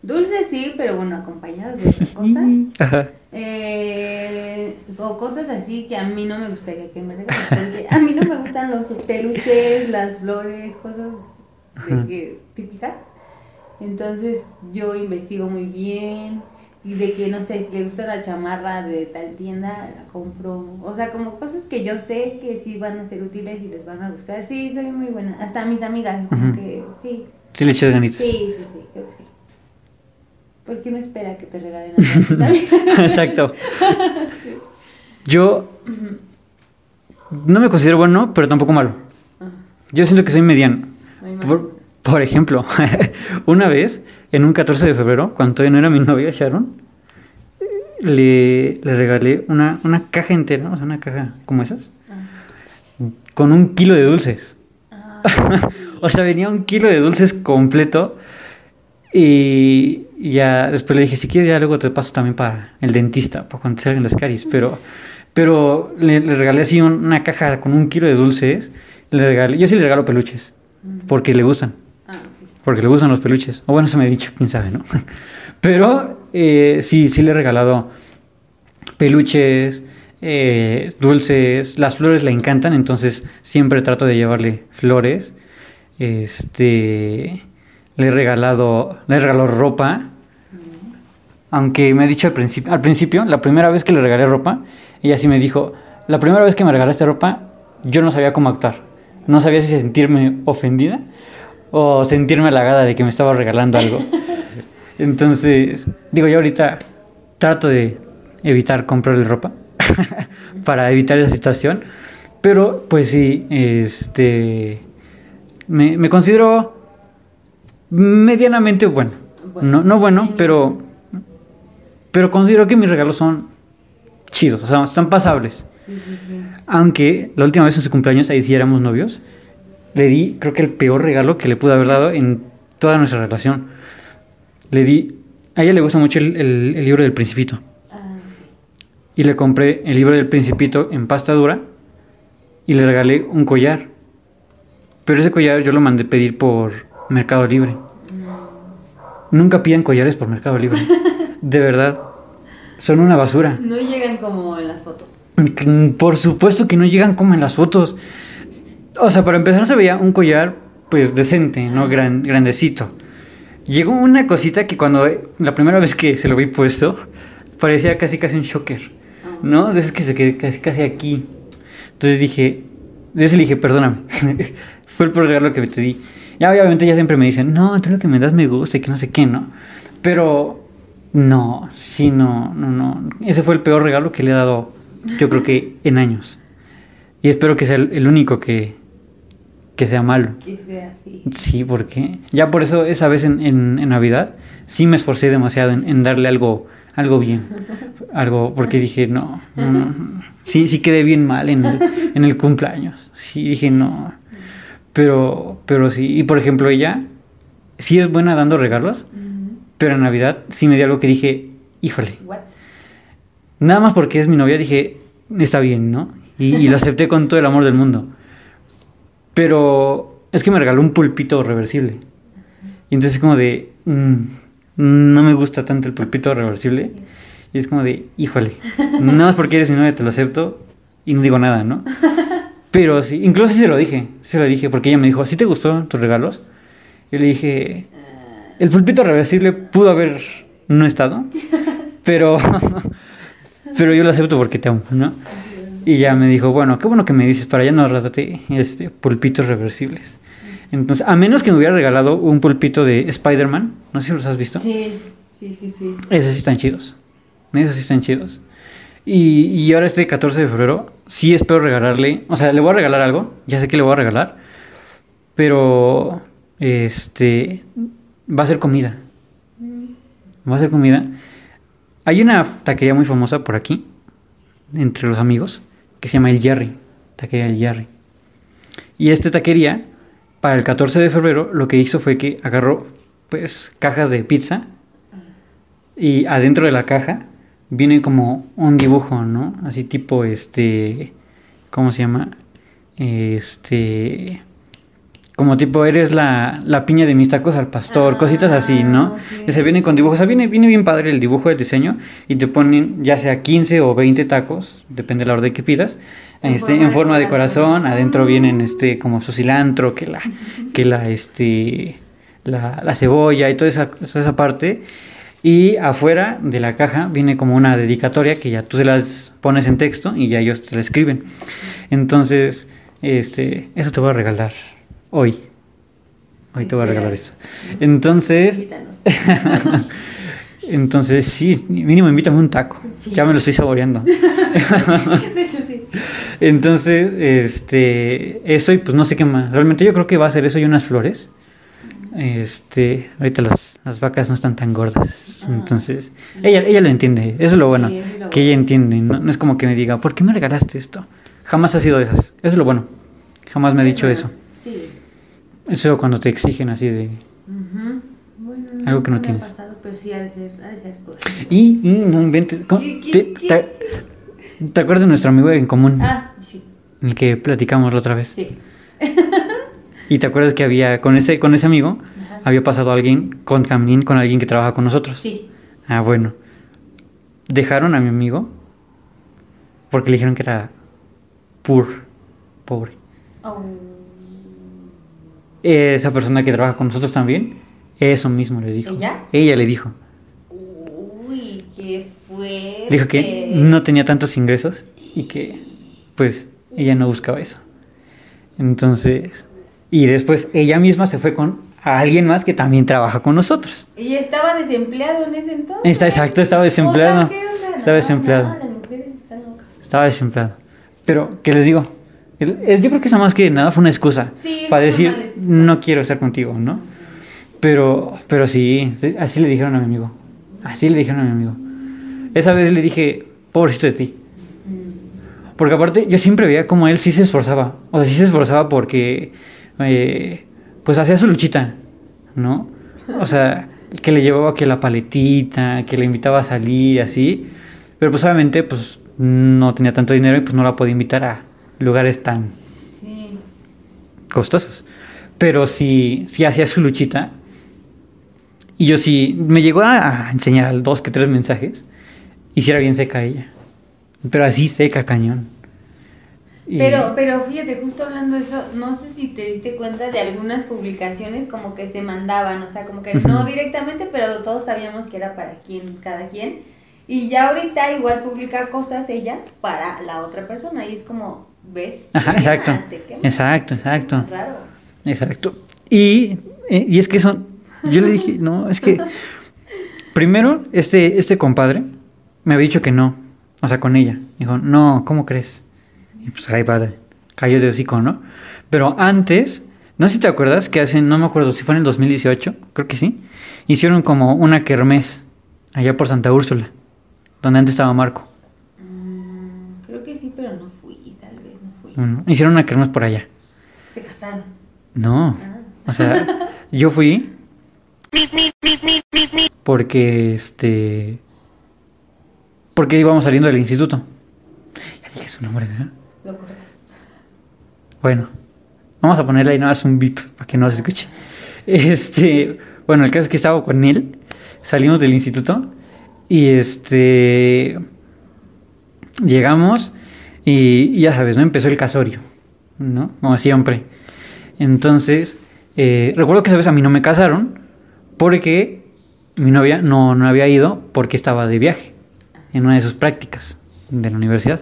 dulces sí, pero bueno, acompañados de otra cosa. Ajá. Eh, o cosas así que a mí no me gustaría que me regalen. Porque a mí no me gustan los peluches, las flores, cosas de que- típicas. Entonces yo investigo muy bien. Y de que no sé, si le gusta la chamarra de tal tienda, la compro. O sea, como cosas que yo sé que sí van a ser útiles y les van a gustar. Sí, soy muy buena. Hasta mis amigas, como que sí. Sí le echas ganitas. Sí, sí, sí, creo que sí. Porque uno espera que te regalen. Exacto. Yo no me considero bueno, pero tampoco malo. Ah, Yo siento que soy mediano. por ejemplo, una vez, en un 14 de febrero, cuando todavía no era mi novia Sharon, le, le regalé una, una caja entera, o sea, una caja como esas, Ah. con un kilo de dulces. Ah, O sea, venía un kilo de dulces completo. Y ya después le dije, si quieres, ya luego te paso también para el dentista, para cuando te salgan las caries. Pero, pero le, le regalé así un- una caja con un kilo de dulces. Le regalé, yo sí le regalo peluches, porque le gustan. Ah. Porque le gustan los peluches. O bueno, eso me ha dicho, quién sabe, ¿no? Pero eh, sí, sí le he regalado peluches, eh, dulces. Las flores le encantan, entonces siempre trato de llevarle flores. Este. Le he regalado. Le he regalado ropa. Aunque me ha dicho al principio, al principio, la primera vez que le regalé ropa, ella sí me dijo, la primera vez que me regalaste ropa, yo no sabía cómo actuar. No sabía si sentirme ofendida o sentirme halagada de que me estaba regalando algo. Entonces, digo, yo ahorita trato de evitar comprarle ropa para evitar esa situación. Pero, pues sí, este. Me, me considero medianamente bueno. Bueno, no, no bueno, pero. Pero considero que mis regalos son chidos, o sea, están pasables. Sí, sí, sí. Aunque la última vez en su cumpleaños, ahí sí éramos novios, le di, creo que el peor regalo que le pude haber dado en toda nuestra relación. Le di, a ella le gusta mucho el, el- el libro del Principito. Ah, Y le compré el libro del Principito en pasta dura y le regalé un collar. Pero ese collar yo lo mandé pedir por Mercado Libre. Nunca pidan collares por Mercado Libre. De verdad, son una basura. no llegan como en las fotos. Por supuesto que no llegan como en las fotos. O sea, para empezar se veía un collar, pues decente, ¿no? Gran, grandecito. Llegó una cosita que cuando la primera vez que se lo vi puesto, parecía casi casi un shocker. ¿no? De esos que se quedó casi, casi aquí. Entonces dije, eso le dije, perdóname. Fue el peor regalo que te di. Ya obviamente ya siempre me dicen, no, tú lo que me das me gusta y que no sé qué, ¿no? Pero no, sí, no, no, no. Ese fue el peor regalo que le he dado, yo creo que en años. Y espero que sea el, el único que, que sea malo. Que sea así. Sí, porque ya por eso esa vez en, en- en Navidad sí me esforcé demasiado en, en darle algo, algo bien. Algo, porque dije, no, no, no, no. Sí, sí quedé bien mal en el, en el cumpleaños. Sí, dije, no. Pero, pero sí. Y por ejemplo, ella sí es buena dando regalos, pero en Navidad sí me dio algo que dije, híjole. What? Nada más porque es mi novia, dije, está bien, ¿no? Y, y lo acepté con todo el amor del mundo. Pero es que me regaló un pulpito reversible. Y entonces como de, mm, no me gusta tanto el pulpito reversible. Y es como de, híjole, nada más porque eres mi novia te lo acepto y no digo nada, ¿no? Pero sí, incluso sí se lo dije, se lo dije, porque ella me dijo, ¿sí te gustó tus regalos? Yo le dije, el pulpito reversible pudo haber no estado, pero, pero yo lo acepto porque te amo, ¿no? Y ya me dijo, bueno, qué bueno que me dices, para ya no regalarte este, pulpitos reversibles. Entonces, a menos que me hubiera regalado un pulpito de Spider-Man, no sé si los has visto. Sí, sí, sí, sí. Esos sí están chidos. Esos sí están chidos. Y, y ahora este 14 de febrero, sí espero regalarle, o sea, le voy a regalar algo, ya sé que le voy a regalar, pero este va a ser comida. Va a ser comida. Hay una taquería muy famosa por aquí, entre los amigos, que se llama El Jerry. Taquería El Jerry. Y esta taquería, para el 14 de febrero, lo que hizo fue que agarró, pues, cajas de pizza. Y adentro de la caja viene como un dibujo, ¿no? Así tipo, este, ¿cómo se llama? Este, como tipo, eres la, la piña de mis tacos al pastor, Ah, cositas así, ¿no? ok. Y se viene con dibujos, o sea, viene, viene bien padre el dibujo del diseño y te ponen ya sea 15 o 20 tacos, depende de la orden que pidas, En este, forma en de forma de corazón. corazón, adentro vienen este como su cilantro, que la, que la, este, la, la cebolla y toda esa, toda esa parte. Y afuera de la caja viene como una dedicatoria que ya tú se las pones en texto y ya ellos te la escriben. Entonces, este, eso te voy a regalar hoy. Hoy te voy a regalar eso. Entonces, entonces sí, mínimo invítame un taco. Sí. Ya me lo estoy saboreando. De hecho, sí. Entonces, este, eso y pues no sé qué más. Realmente yo creo que va a ser eso y unas flores. Este, ahorita las, las vacas no están tan gordas. Ah. Entonces, ella, ella lo entiende. Eso es lo bueno. Sí, es lo que bueno. ella entiende. No, no es como que me diga, ¿por qué me regalaste esto? Jamás ha sido de esas. Eso es lo bueno. Jamás me ha dicho eso. Sí. Eso cuando te exigen así de... Bueno, Algo que no ha tienes. pasado, pero sí ha de ser, ha de ser por eso. Y, y no inventes. ¿Qué, qué, ¿Te, qué? te- te acuerdas de nuestro amigo en común? Ah, sí, El que platicamos la otra vez. sí. Y te acuerdas que había, con ese, con ese amigo, Ajá. había pasado alguien con Camín, con alguien que trabaja con nosotros. Sí. Ah, bueno. Dejaron a mi amigo porque le dijeron que era poor, pobre. Oh. Esa persona que trabaja con nosotros también, eso mismo les dijo. ¿Ella? Ella le dijo. Uy, qué fuerte. Dijo que no tenía tantos ingresos y que, pues, ella no buscaba eso. Entonces, y después ella misma se fue con alguien más que también trabaja con nosotros. Y estaba desempleado en ese entonces. Está exacto, estaba desempleado. O sea. Estaba desempleado. no, las mujeres están locas. Estaba desempleado. Pero, ¿qué les digo? El- el- Yo creo que esa más que nada fue una excusa Sí, para decir, excusa. no quiero estar contigo, ¿no? Pero, pero sí, sí, así le dijeron a mi amigo. Así le dijeron a mi amigo. Esa vez le dije, pobrecito de ti. Porque aparte, yo siempre veía como él sí se esforzaba. O sea, sí se esforzaba porque, eh, pues hacía su luchita, ¿no? O sea, que le llevaba que la paletita, que le invitaba a salir, así. Pero pues obviamente, pues no tenía tanto dinero y pues no la podía invitar a lugares tan Sí. costosos. Pero sí, sí hacía su luchita. Y yo sí, me llegó a, enseñar dos que tres mensajes. Y sí era bien seca ella. Pero así seca, cañón. Y- Pero, pero fíjate, justo hablando de eso, no sé si te diste cuenta de algunas publicaciones como que se mandaban, o sea, como que no directamente, pero todos sabíamos que era para quien, cada quien. Y ya ahorita igual publica cosas ella para la otra persona y es como, ¿ves? Ajá, exacto. Exacto, exacto. Raro. Exacto. Y, eh, y es que son. Yo le dije, no, es que. Primero, este, este compadre me había dicho que no. O sea, con ella. Dijo, no, ¿cómo crees? Y pues ahí va, cayó de hocico, ¿no? Pero antes, no sé si te acuerdas que hacen, no me acuerdo si fue en el 2018, creo que sí. Hicieron como una kermés allá por Santa Úrsula, donde antes estaba Marco. Mm, creo que sí, pero no fui, tal vez no fui. Bueno, hicieron una kermés por allá. Se casaron. No. Ah. O sea, yo fui porque este porque íbamos saliendo del instituto. Ya dije su nombre, ¿verdad? Bueno, vamos a ponerle ahí nada más un beep para que no se escuche. Este, bueno, el caso es que estaba con él, salimos del instituto y este llegamos y, y ya sabes, ¿no? Empezó el casorio, ¿no? Como siempre. Entonces, eh, recuerdo que esa vez a mí no me casaron porque mi novia no, no había ido porque estaba de viaje en una de sus prácticas de la universidad.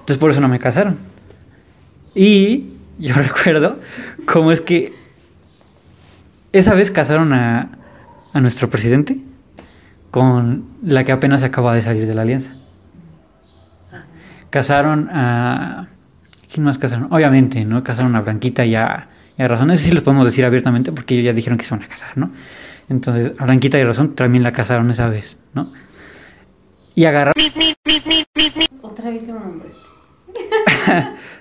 Entonces por eso no me casaron. Y yo recuerdo cómo es que esa vez casaron a, a nuestro presidente con la que apenas acaba de salir de la alianza. Casaron a... ¿Quién más casaron? Obviamente, ¿no? Casaron a Blanquita y a, y a Razón. Eso sí los podemos decir abiertamente porque ellos ya dijeron que se van a casar, ¿no? Entonces, a Blanquita y a Razón también la casaron esa vez, ¿no? Y agarraron... Otra vez que me nombraste.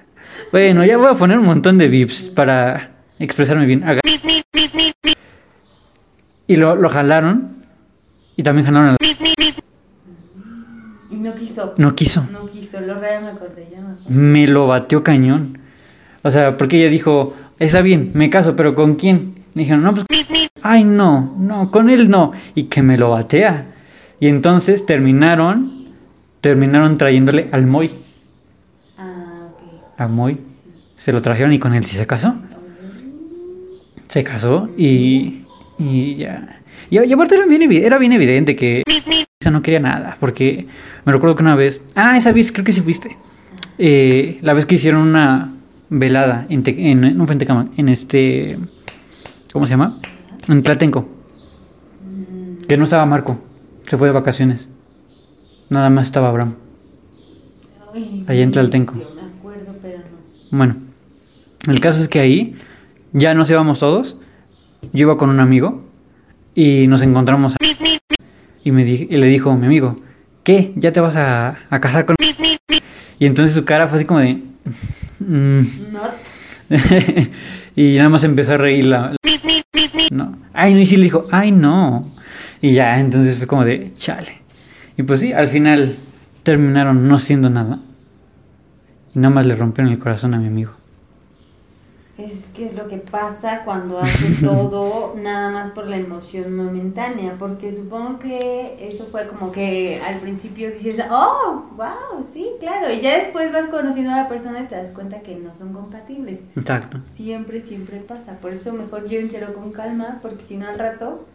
bueno, ya voy a poner un montón de vips para expresarme bien. Y lo, lo jalaron. Y también jalaron a la... Y no quiso. No quiso. No quiso, lo me acordé, ya me acordé. Me lo bateó cañón. O sea, porque ella dijo, está bien, me caso, pero ¿con quién? Le dijeron, no, pues... Ay, no, no, con él no. Y que me lo batea. Y entonces terminaron, terminaron trayéndole al Moy. A Moy. Se lo trajeron y con él sí se casó. Se casó y, y ya. Y, y aparte era bien, era bien evidente que esa no quería nada. Porque me recuerdo que una vez. Ah, esa vez creo que sí fuiste. Eh, la vez que hicieron una velada en, Te- en no fue en en este. ¿Cómo se llama? En Tlatenco. Que no estaba Marco. Se fue de vacaciones. Nada más estaba Abraham. Ahí en Tlaltenco. Yo me acuerdo, pero no. Bueno, el caso es que ahí ya nos íbamos todos. Yo iba con un amigo y nos encontramos. Y, me y le dijo mi amigo, ¿qué? ¿Ya te vas a, casar con.? Y entonces su cara fue así como de. "Mm". Y nada más empezó a reír la. No. Ay, no, y sí le dijo, ay, no. Y ya, entonces fue como de, chale. Y pues sí, al final terminaron no siendo nada. Y nada más le rompieron el corazón a mi amigo. Es que es lo que pasa cuando haces todo nada más por la emoción momentánea, porque supongo que eso fue como que al principio dices, oh, wow, sí, claro, y ya después vas conociendo a la persona y te das cuenta que no son compatibles. Exacto. Siempre, siempre pasa, por eso mejor llévenselo con calma, porque si no al rato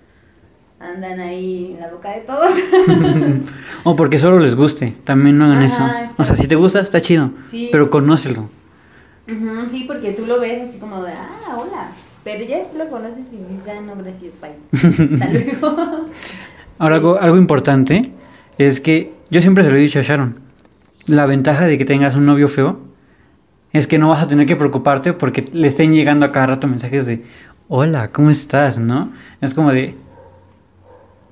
andan ahí en la boca de todos. O porque solo les guste, también no hagan Ajá, eso. O sea, si te gusta, está chido. Sí. Pero conócelo. Sí, porque tú lo ves así como de, ah, hola, pero ya lo conoces y dices, ah, no, gracias, bye. Hasta luego. Ahora, algo, algo importante es que yo siempre se lo he dicho a Sharon. La ventaja de que tengas un novio feo es que no vas a tener que preocuparte porque le estén llegando a cada rato mensajes de hola, ¿cómo estás? ¿No? Es como de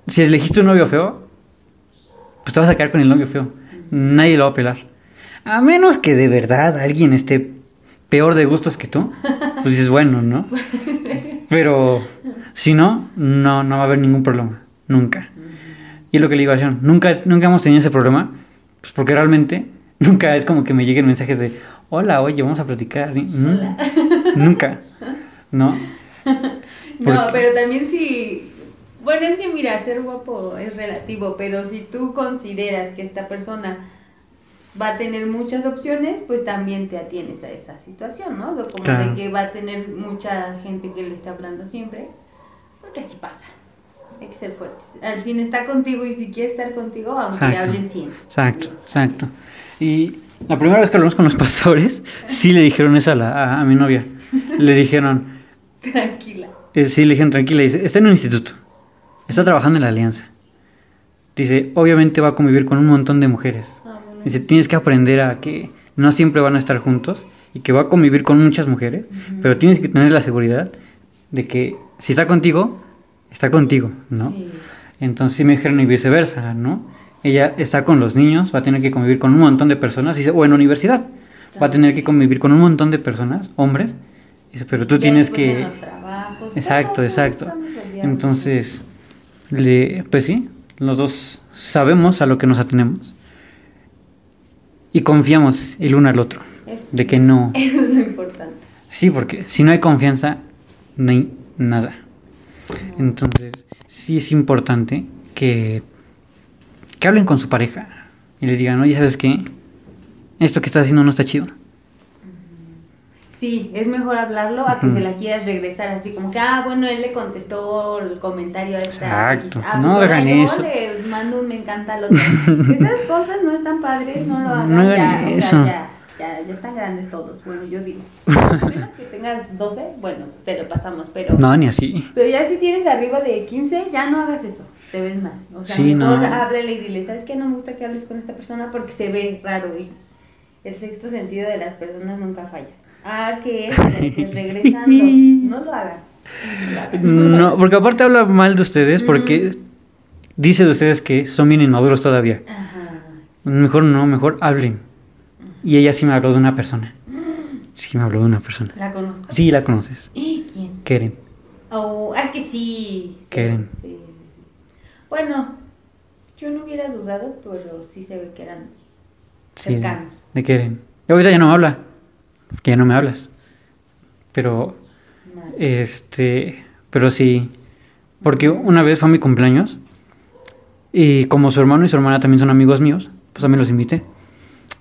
si elegiste un novio feo, pues te vas a quedar con el novio feo. Nadie lo va a pelar. A menos que de verdad alguien esté peor de gustos que tú, pues dices, bueno, ¿no? Pero si no, no, no va a haber ningún problema. Nunca. Y es lo que le digo a Sharon. Nunca, nunca hemos tenido ese problema. Pues porque realmente nunca es como que me lleguen mensajes de hola, oye, vamos a platicar. "Mm, Hola. Nunca. ¿No? No, Porque- pero también si... Bueno, es que mira, ser guapo es relativo, pero si tú consideras que esta persona va a tener muchas opciones, pues también te atienes a esa situación, ¿no? Como Claro. de que va a tener mucha gente que le está hablando siempre, porque así pasa. Hay que ser fuertes. Al fin está contigo y si quiere estar contigo, aunque Exacto. hablen 100. Exacto, exacto. Y la primera vez que hablamos con los pastores, sí le dijeron eso a, la- a- a mi novia. Le dijeron, Tranquila. eh, sí, le dijeron tranquila, dice, está en un instituto, está trabajando en la alianza. Dice, obviamente va a convivir con un montón de mujeres. Ah, bueno, Dice, tienes que aprender a que no siempre van a estar juntos y que va a convivir con muchas mujeres, pero tienes que tener la seguridad de que si está contigo, está contigo, ¿no? Sí. Entonces sí me dijeron y viceversa, ¿no? Ella está con los niños, va a tener que convivir con un montón de personas, dice, o en universidad, va a tener que convivir con un montón de personas, hombres, dice, pero tú Ya tienes en que... Exacto, exacto. Entonces, le, pues sí, los dos sabemos a lo que nos atenemos y confiamos el uno al otro, Eso de que no... Es lo importante. Sí, porque si no hay confianza, no hay nada. Entonces, sí es importante que, que hablen con su pareja y les digan, oye, ¿sabes qué? Esto que estás haciendo no está chido. Sí, es mejor hablarlo a que se la quieras regresar así como que, ah, bueno, él le contestó el comentario a esta. Exacto. X. Ah, No pues hagan eso. le mando un me encanta al otro. Esas cosas no están padres, no lo hagan. No hagan ya, o sea, eso. ya. Ya, ya están grandes todos, bueno, yo digo. Menos que tengas 12, bueno, te lo pasamos, pero... No, ni así. Pero ya si tienes arriba de 15, ya no hagas eso, te ves mal. O sea, Sí, mejor no. háblale y dile, ¿sabes qué? No me gusta que hables con esta persona porque se ve raro y el sexto sentido de las personas nunca falla. Ah, que es, que es regresando. No lo hagan. No porque aparte habla mal de ustedes porque dice de ustedes que son bien inmaduros todavía. Ajá. Mejor no, mejor hablen. Y ella sí me habló de una persona. Sí me habló de una persona. ¿La conozco? Sí, la conoces. ¿Y quién? Keren. Oh, es que sí. Karen. Sí. Bueno, yo no hubiera dudado, pero sí se ve que eran Sí, cercanos. de Keren. Y ahorita ya no habla. Que ya no me hablas. Pero, este, pero sí. Porque una vez fue mi cumpleaños. Y como su hermano y su hermana también son amigos míos, pues también los invité.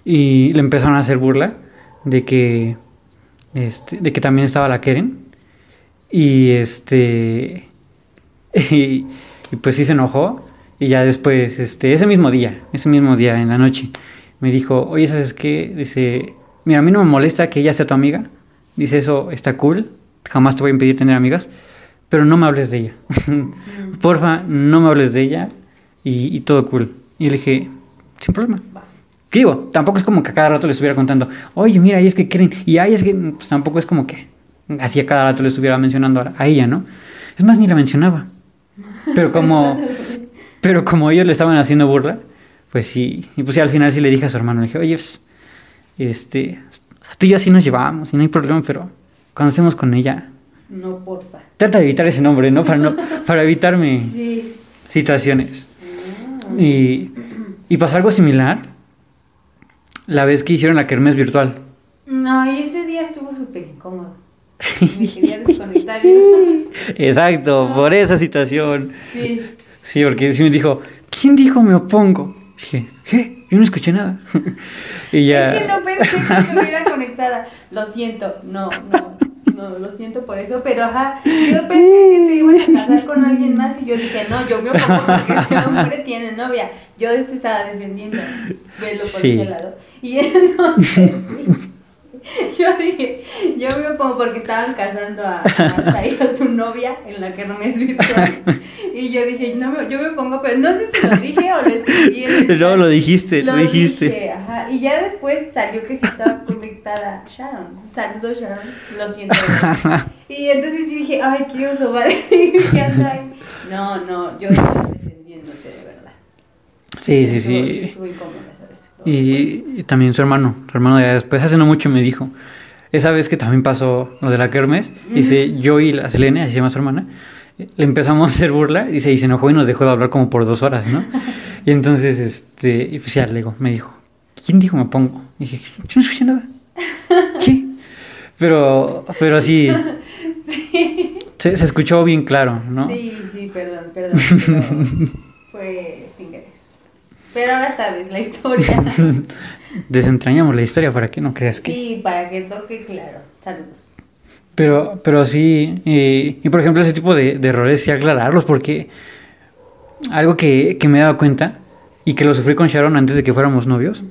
Y le empezaron a hacer burla de que, este, de que también estaba la Keren. Y este, y, y pues sí se enojó. Y ya después, este, ese mismo día, ese mismo día en la noche, me dijo, oye, ¿sabes qué? Dice, mira, a mí no me molesta que ella sea tu amiga. Dice, eso está cool. Jamás te voy a impedir tener amigas. Pero no me hables de ella. Porfa, no me hables de ella. Y, y todo cool. Y le dije, sin problema. ¿Qué digo? Tampoco es como que a cada rato le estuviera contando, oye, mira, y es que quieren, y ay, es que, pues tampoco es como que así a cada rato le estuviera mencionando a, a ella, ¿no? Es más, ni la mencionaba. Pero como, pero como ellos le estaban haciendo burla, pues sí, y pues sí, al final sí le dije a su hermano, le dije, oye, pues, este, o sea, tú y yo así nos llevábamos, y no hay problema, pero cuando estemos con ella, No, porfa. trata de evitar ese nombre, ¿no? Para, no, para evitarme Sí. situaciones. Mm. Y, y pasó algo similar la vez que hicieron la kermés virtual. No, y ese día estuvo súper incómodo. Me quería desconectar. Exacto, por esa situación. Sí. Sí, porque sí me dijo, ¿quién dijo me opongo? Dije, ¿qué? Yo no escuché nada. y ya. Es que no pensé que estuviera conectada. Lo siento, no, no, no, lo siento por eso, pero ajá, yo pensé que te iban a casar con alguien más y yo dije, no, yo me opongo porque ese hombre tiene novia. Yo te estaba defendiendo, velo por Sí. ese lado. Y entonces, sí. Yo dije, yo me opongo porque estaban casando a, a, Zai, a su novia en la que no me es virtual. Y yo dije, no, me- yo me opongo, pero no sé si lo dije o lo escribí No, lo dijiste, lo, dijiste. dije, ajá. Y ya después salió que sí estaba conectada Sharon. Saludos, Sharon. Lo siento. y entonces dije, ay, qué oso, va a. No, no, yo estaba defendiéndote, de verdad. Sí, sí, Estuvo- sí. estuvo ¿sabes? Y, y también su hermano, su hermano ya después, hace no mucho me dijo, esa vez que también pasó lo de la kermes, dice, yo y la Selene, así se llama su hermana, le empezamos a hacer burla, dice, y se enojó y nos dejó de hablar como por dos horas, ¿no? y entonces, este, y pues ya, le digo, me dijo, ¿quién dijo me pongo? Y dije, yo no escuché nada. ¿Qué? Pero, pero sí, Sí. se, se escuchó bien claro, ¿no? Sí, sí, perdón, perdón. pero fue. Pero ahora sabes la historia. Desentrañamos la historia para que no creas que... Sí, para que toque claro. Saludos. Pero, pero sí, y, y por ejemplo ese tipo de, de errores sí aclararlos porque algo que, que me he dado cuenta y que lo sufrí con Sharon antes de que fuéramos novios,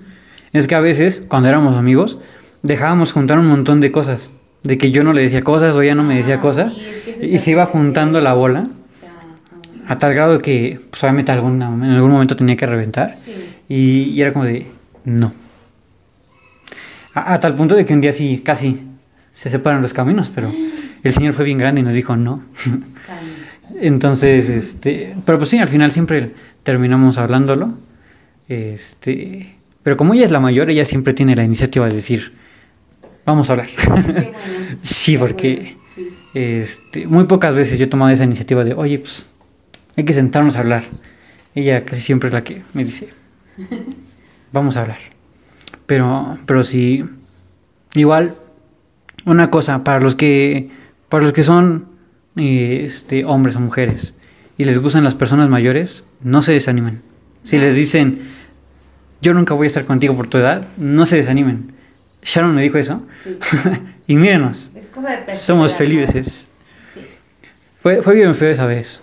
es que a veces cuando éramos amigos dejábamos juntar un montón de cosas, de que yo no le decía cosas o ella no me decía Ah, cosas sí, es que eso y se iba bien. juntando la bola a tal grado que pues obviamente alguna- en algún momento tenía que reventar sí. y, y era como de no. A, a tal punto de que un día sí casi se separan los caminos, pero el Señor fue bien grande y nos dijo no. Entonces, este, pero pues sí, al final siempre terminamos hablándolo. Este, pero como ella es la mayor, ella siempre tiene la iniciativa de decir, vamos a hablar. Qué bueno. sí, porque bueno, sí. este, muy pocas veces yo he tomado esa iniciativa de, oye, pues hay que sentarnos a hablar. Ella casi siempre es la que me dice, vamos a hablar. Pero, pero sí, igual, una cosa, para los que, para los que son este, hombres o mujeres y les gustan las personas mayores, no se desanimen. Si les dicen, yo nunca voy a estar contigo por tu edad, no se desanimen. Sharon me dijo eso. Sí. y mírenos, Es cosa de perseverar, somos felices. Sí. Fue, fue bien feo esa vez.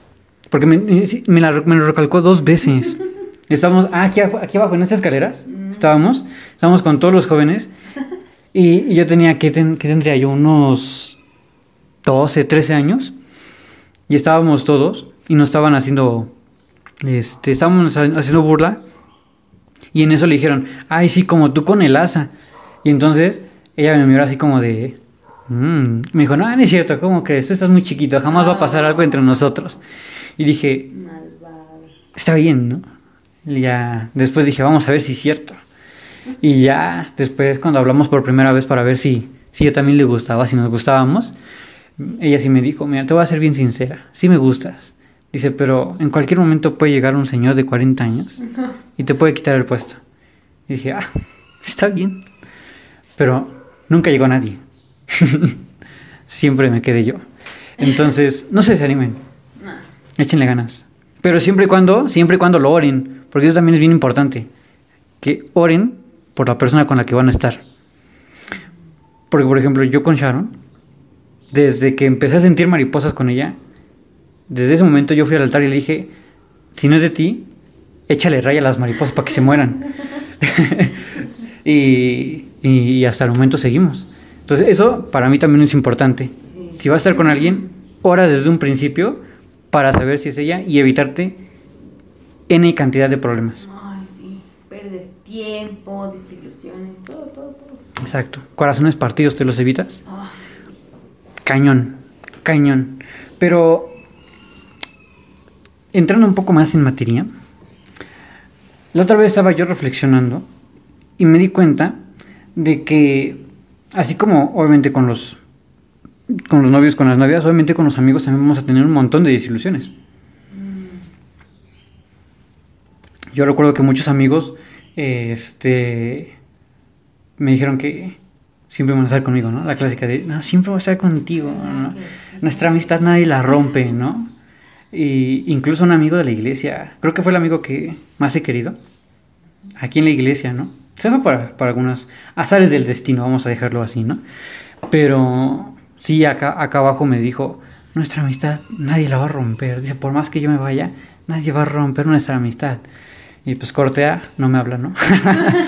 Porque me, me, la- me lo recalcó dos veces. Estábamos ah, aquí, abajo- aquí abajo en estas escaleras. Estábamos. Estábamos con todos los jóvenes. Y, yo tenía, ¿qué, tendría yo? Unos 12, 13 años. Y estábamos todos y nos estaban haciendo, este, estábamos haciendo burla. Y en eso le dijeron, ay, sí, como tú con el asa. Y entonces ella me miró así como de, mm". me dijo, no, no es cierto, ¿cómo crees? Tú estás muy chiquito, jamás va a pasar algo entre nosotros. Y dije, está bien, ¿no? Y ya después dije, vamos a ver si es cierto. Y ya después cuando hablamos por primera vez para ver si, si yo también le gustaba, si nos gustábamos, ella sí me dijo, mira, te voy a ser bien sincera, sí me gustas. Dice, pero en cualquier momento puede llegar un señor de 40 años y te puede quitar el puesto. Y dije, ah, está bien. Pero nunca llegó nadie. siempre me quedé yo. Entonces, no se desanimen. Échenle ganas. Pero siempre y cuando, siempre y cuando lo oren, porque eso también es bien importante. Que oren por la persona con la que van a estar. Porque, por ejemplo, yo con Sharon, desde que empecé a sentir mariposas con ella, desde ese momento yo fui al altar y le dije, si no es de ti, échale raya a las mariposas para que se mueran. y, y, hasta el momento seguimos. Entonces, eso para mí también es importante. Si vas a estar con alguien, ora desde un principio para saber si es ella y evitarte N cantidad de problemas. Ay, sí, perder tiempo, desilusiones, todo, todo, todo. Exacto. Corazones partidos, ¿te los evitas? Cañón, cañón. Pero, entrando un poco más en materia, la otra vez estaba yo reflexionando y me di cuenta de que, así como obviamente con los con los novios, con las novias, obviamente con los amigos también vamos a tener un montón de desilusiones. Yo recuerdo que muchos amigos este, me dijeron que siempre van a estar conmigo, ¿no? La clásica de, no, siempre voy a estar contigo, ¿no? Nuestra amistad nadie la rompe, ¿no? Y incluso un amigo de la iglesia, creo que fue el amigo que más he querido, aquí en la iglesia, ¿no? Se fue para, para algunos azares del destino, vamos a dejarlo así, ¿no? Pero sí, acá, acá abajo me dijo, nuestra amistad nadie la va a romper. Dice, por más que yo me vaya, nadie va a romper nuestra amistad. Y pues cortea, no me habla, ¿no?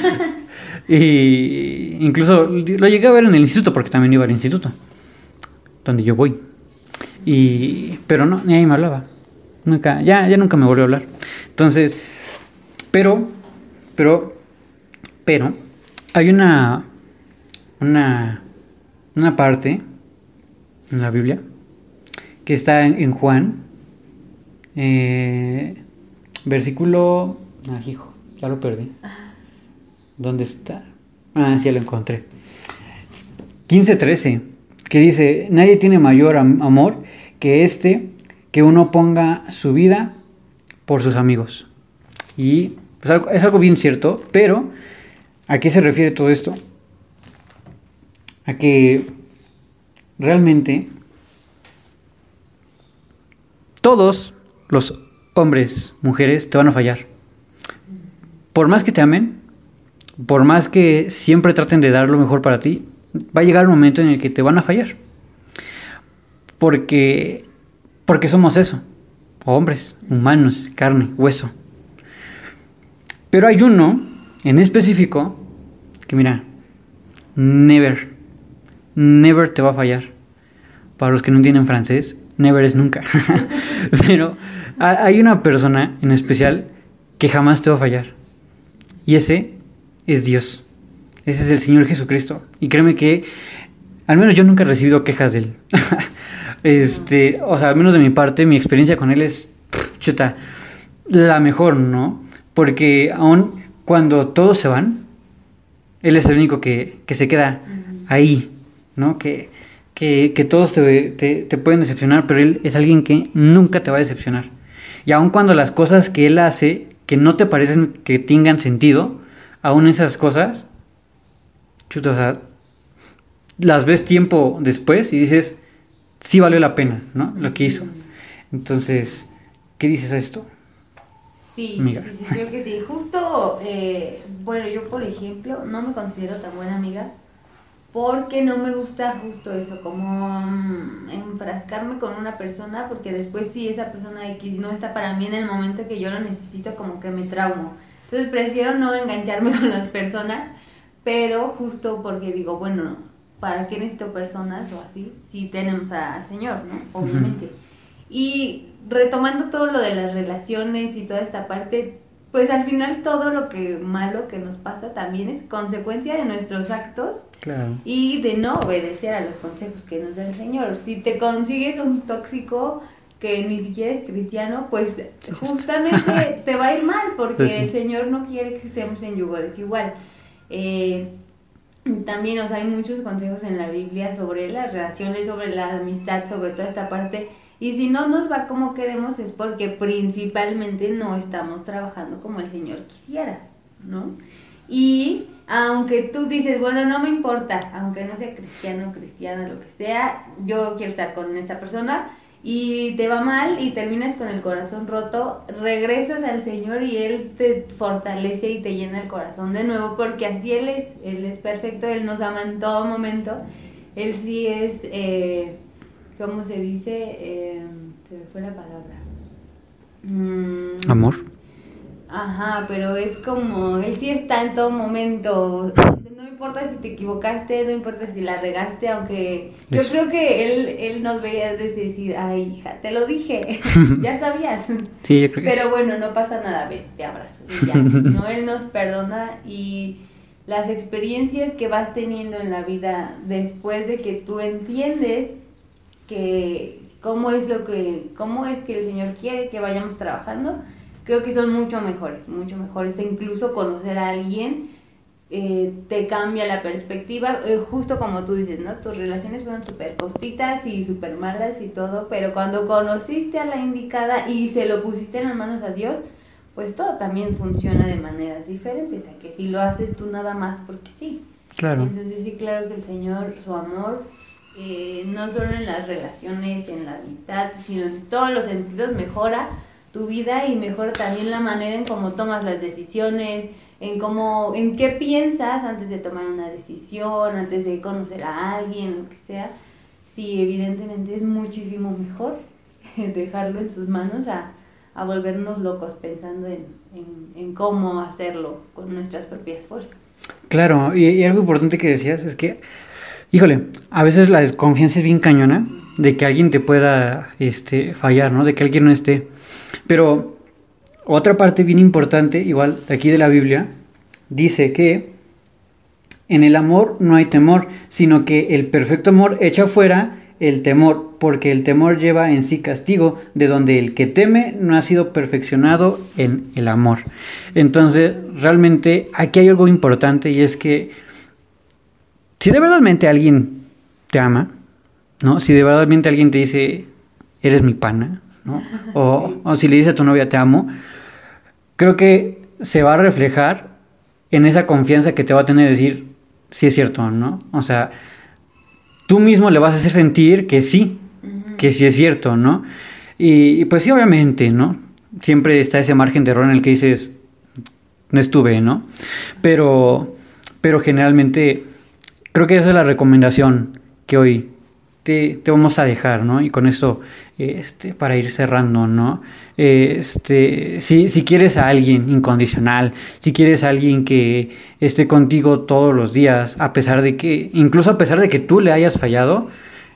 y incluso lo llegué a ver en el instituto, porque también iba al instituto, donde yo voy. Y, pero no, ni ahí me hablaba. Nunca, ya, ya nunca me volvió a hablar. Entonces, pero, pero, pero, hay una, una, una parte en la Biblia que está en, Juan, eh, versículo Ah, hijo, ya lo perdí. ¿Dónde está? Ah, sí, lo encontré. 15.13, que dice, nadie tiene mayor amor que este, que uno ponga su vida por sus amigos. Y pues, es algo bien cierto, pero ¿a qué se refiere todo esto? A que realmente todos los hombres, mujeres, te van a fallar por más que te amen, por más que siempre traten de dar lo mejor para ti, va a llegar un momento en el que te van a fallar. Porque, porque somos eso, hombres, humanos, carne, hueso. Pero hay uno en específico que mira, never, never te va a fallar. Para los que no entienden francés, never es nunca. Pero hay una persona en especial que jamás te va a fallar. Y ese es Dios. Ese es el Señor Jesucristo. Y créeme que al menos yo nunca he recibido quejas de él. este, o sea, al menos de mi parte, mi experiencia con él es chuta, la mejor, ¿no? Porque aún cuando todos se van, él es el único que, se queda ahí, ¿no? Que, que, todos te, te, pueden decepcionar, pero él es alguien que nunca te va a decepcionar. Y aun cuando las cosas que él hace que no te parecen que tengan sentido, aún esas cosas, chuta, o sea, las ves tiempo después y dices, sí valió la pena, ¿no? Lo que hizo. Entonces, ¿qué dices a esto? Sí, sí, sí, creo que sí. Justo, eh, bueno, yo por ejemplo, no me considero tan buena amiga porque no me gusta justo eso, como mm, enfrascarme con una persona, porque después si esa persona X no está para mí en el momento que yo lo necesito, como que me traumo. Entonces prefiero no engancharme con las personas pero justo porque digo, bueno, ¿para qué necesito personas o así? Si tenemos al Señor, ¿no? Obviamente. Y retomando todo lo de las relaciones y toda esta parte, pues al final todo lo que malo que nos pasa también es consecuencia de nuestros actos y de no obedecer a los consejos que nos da el Señor. Si te consigues un tóxico que ni siquiera es cristiano, pues justamente te va a ir mal porque pues el Señor no quiere que estemos en yugo desigual. Eh, también, sea, hay muchos consejos en la Biblia sobre las relaciones, sobre la amistad, sobre toda esta parte y si no nos va como queremos es porque principalmente no estamos trabajando como el Señor quisiera, ¿no? Y aunque tú dices, bueno, no me importa, aunque no sea cristiano, cristiana, lo que sea, yo quiero estar con esa persona y te va mal y terminas con el corazón roto, regresas al Señor y Él te fortalece y te llena el corazón de nuevo porque así Él es, Él es perfecto, Él nos ama en todo momento, Él sí es... Eh, ¿cómo se dice? Eh, se me fue la palabra. Mm. Amor. Ajá, pero es como, él sí está en todo momento. No importa si te equivocaste, no importa si la regaste, aunque yo creo que él, él nos veía decir, ay hija, te lo dije, ya sabías. Sí, yo creo que Pero bueno, no pasa nada, ven, te abrazo. Y ya. no, él nos perdona y las experiencias que vas teniendo en la vida después de que tú entiendes que cómo es lo que cómo es que el Señor quiere que vayamos trabajando, creo que son mucho mejores, mucho mejores. E incluso conocer a alguien eh, te cambia la perspectiva, eh, justo como tú dices, ¿no? Tus relaciones fueron súper cortitas y súper malas y todo, pero cuando conociste a la indicada y se lo pusiste en las manos a Dios, pues todo también funciona de maneras diferentes, a que si lo haces tú nada más porque sí. Claro. Entonces sí, claro que el Señor, su amor, eh, no solo en las relaciones, en la amistad, sino en todos los sentidos mejora tu vida y mejora también la manera en cómo tomas las decisiones, en cómo, en qué piensas antes de tomar una decisión, antes de conocer a alguien, lo que sea. Sí, evidentemente es muchísimo mejor dejarlo en sus manos a, a volvernos locos pensando en, en, cómo hacerlo con nuestras propias fuerzas. Claro, y, y algo importante que decías es que híjole, a veces la desconfianza es bien cañona de que alguien te pueda este, fallar, ¿no? De que alguien no esté. Pero otra parte bien importante, igual aquí de la Biblia, dice que en el amor no hay temor, sino que el perfecto amor echa fuera el temor, porque el temor lleva en sí castigo, de donde el que teme no ha sido perfeccionado en el amor. Entonces, realmente aquí hay algo importante y es que si de verdadmente alguien te ama, ¿no? Si de verdadmente alguien te dice, eres mi pana, ¿no? O, si le dice a tu novia, te amo, creo que se va a reflejar en esa confianza que te va a tener decir, sí es cierto, ¿no? O sea, tú mismo le vas a hacer sentir que sí, que sí es cierto, ¿no? Y, y, pues sí, obviamente, ¿no? Siempre está ese margen de error en el que dices, no estuve, ¿no? Pero, pero generalmente creo que esa es la recomendación que hoy te, vamos a dejar, ¿no? Y con eso, este, para ir cerrando, ¿no? Este, si, si quieres a alguien incondicional, si quieres a alguien que esté contigo todos los días, a pesar de que, incluso a pesar de que tú le hayas fallado,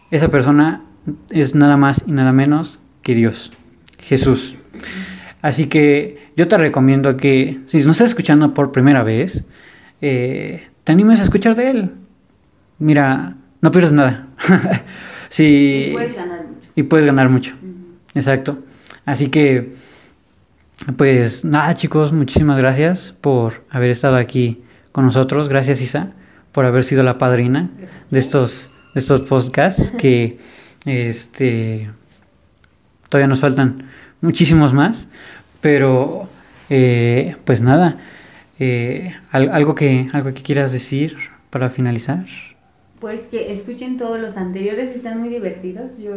esa persona es nada más y nada menos que Dios, Jesús. Así que yo te recomiendo que, si no estás escuchando por primera vez, eh, te animes a escuchar de Él mira, no pierdes nada. sí, y puedes ganar mucho. Y puedes ganar mucho. Exacto. Así que, pues nada, chicos, muchísimas gracias por haber estado aquí con nosotros. Gracias, Isa, por haber sido la padrina de estos, de estos podcasts que este todavía nos faltan muchísimos más. Pero, eh, pues nada, eh, algo, que, algo que quieras decir para finalizar. Pues que escuchen todos los anteriores, están muy divertidos. Yo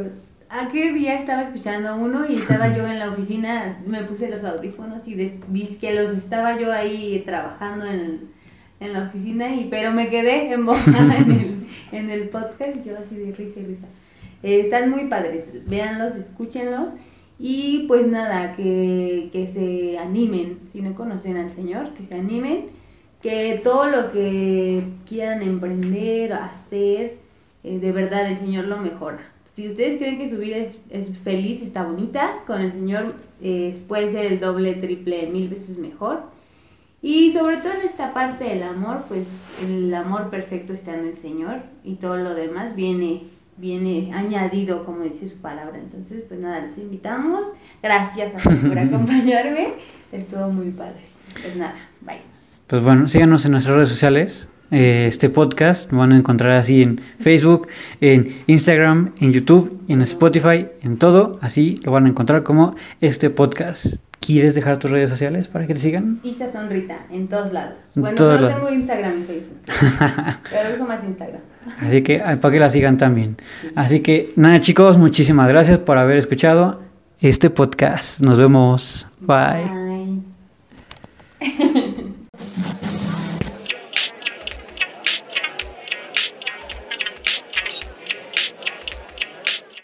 aquel día estaba escuchando uno y estaba yo en la oficina, me puse los audífonos y dije que los estaba yo ahí trabajando en, en, la oficina, y pero me quedé embocada en el, en el podcast, yo así de risa y risa. Eh, están muy padres, véanlos, escúchenlos y pues nada, que, que se animen, si no conocen al Señor, que se animen que todo lo que quieran emprender, hacer, eh, de verdad el Señor lo mejora. Si ustedes creen que su vida es, es feliz, está bonita, con el Señor eh, puede ser el doble, triple, mil veces mejor. Y sobre todo en esta parte del amor, pues el amor perfecto está en el Señor y todo lo demás viene viene añadido, como dice su palabra. Entonces, pues nada, los invitamos. Gracias a por acompañarme. Estuvo muy padre. Pues nada. Pues bueno, síganos en nuestras redes sociales. Eh, este podcast lo van a encontrar así en Facebook, en Instagram, en YouTube, en Spotify, en todo. Así lo van a encontrar como este podcast. ¿Quieres dejar tus redes sociales para que te sigan? Isa Sonrisa, en todos lados. En Bueno, todos solo lados. tengo Instagram y Facebook. pero uso más Instagram. Así que para que la sigan también. Así que nada chicos, muchísimas gracias por haber escuchado este podcast. Nos vemos. Bye. Bye.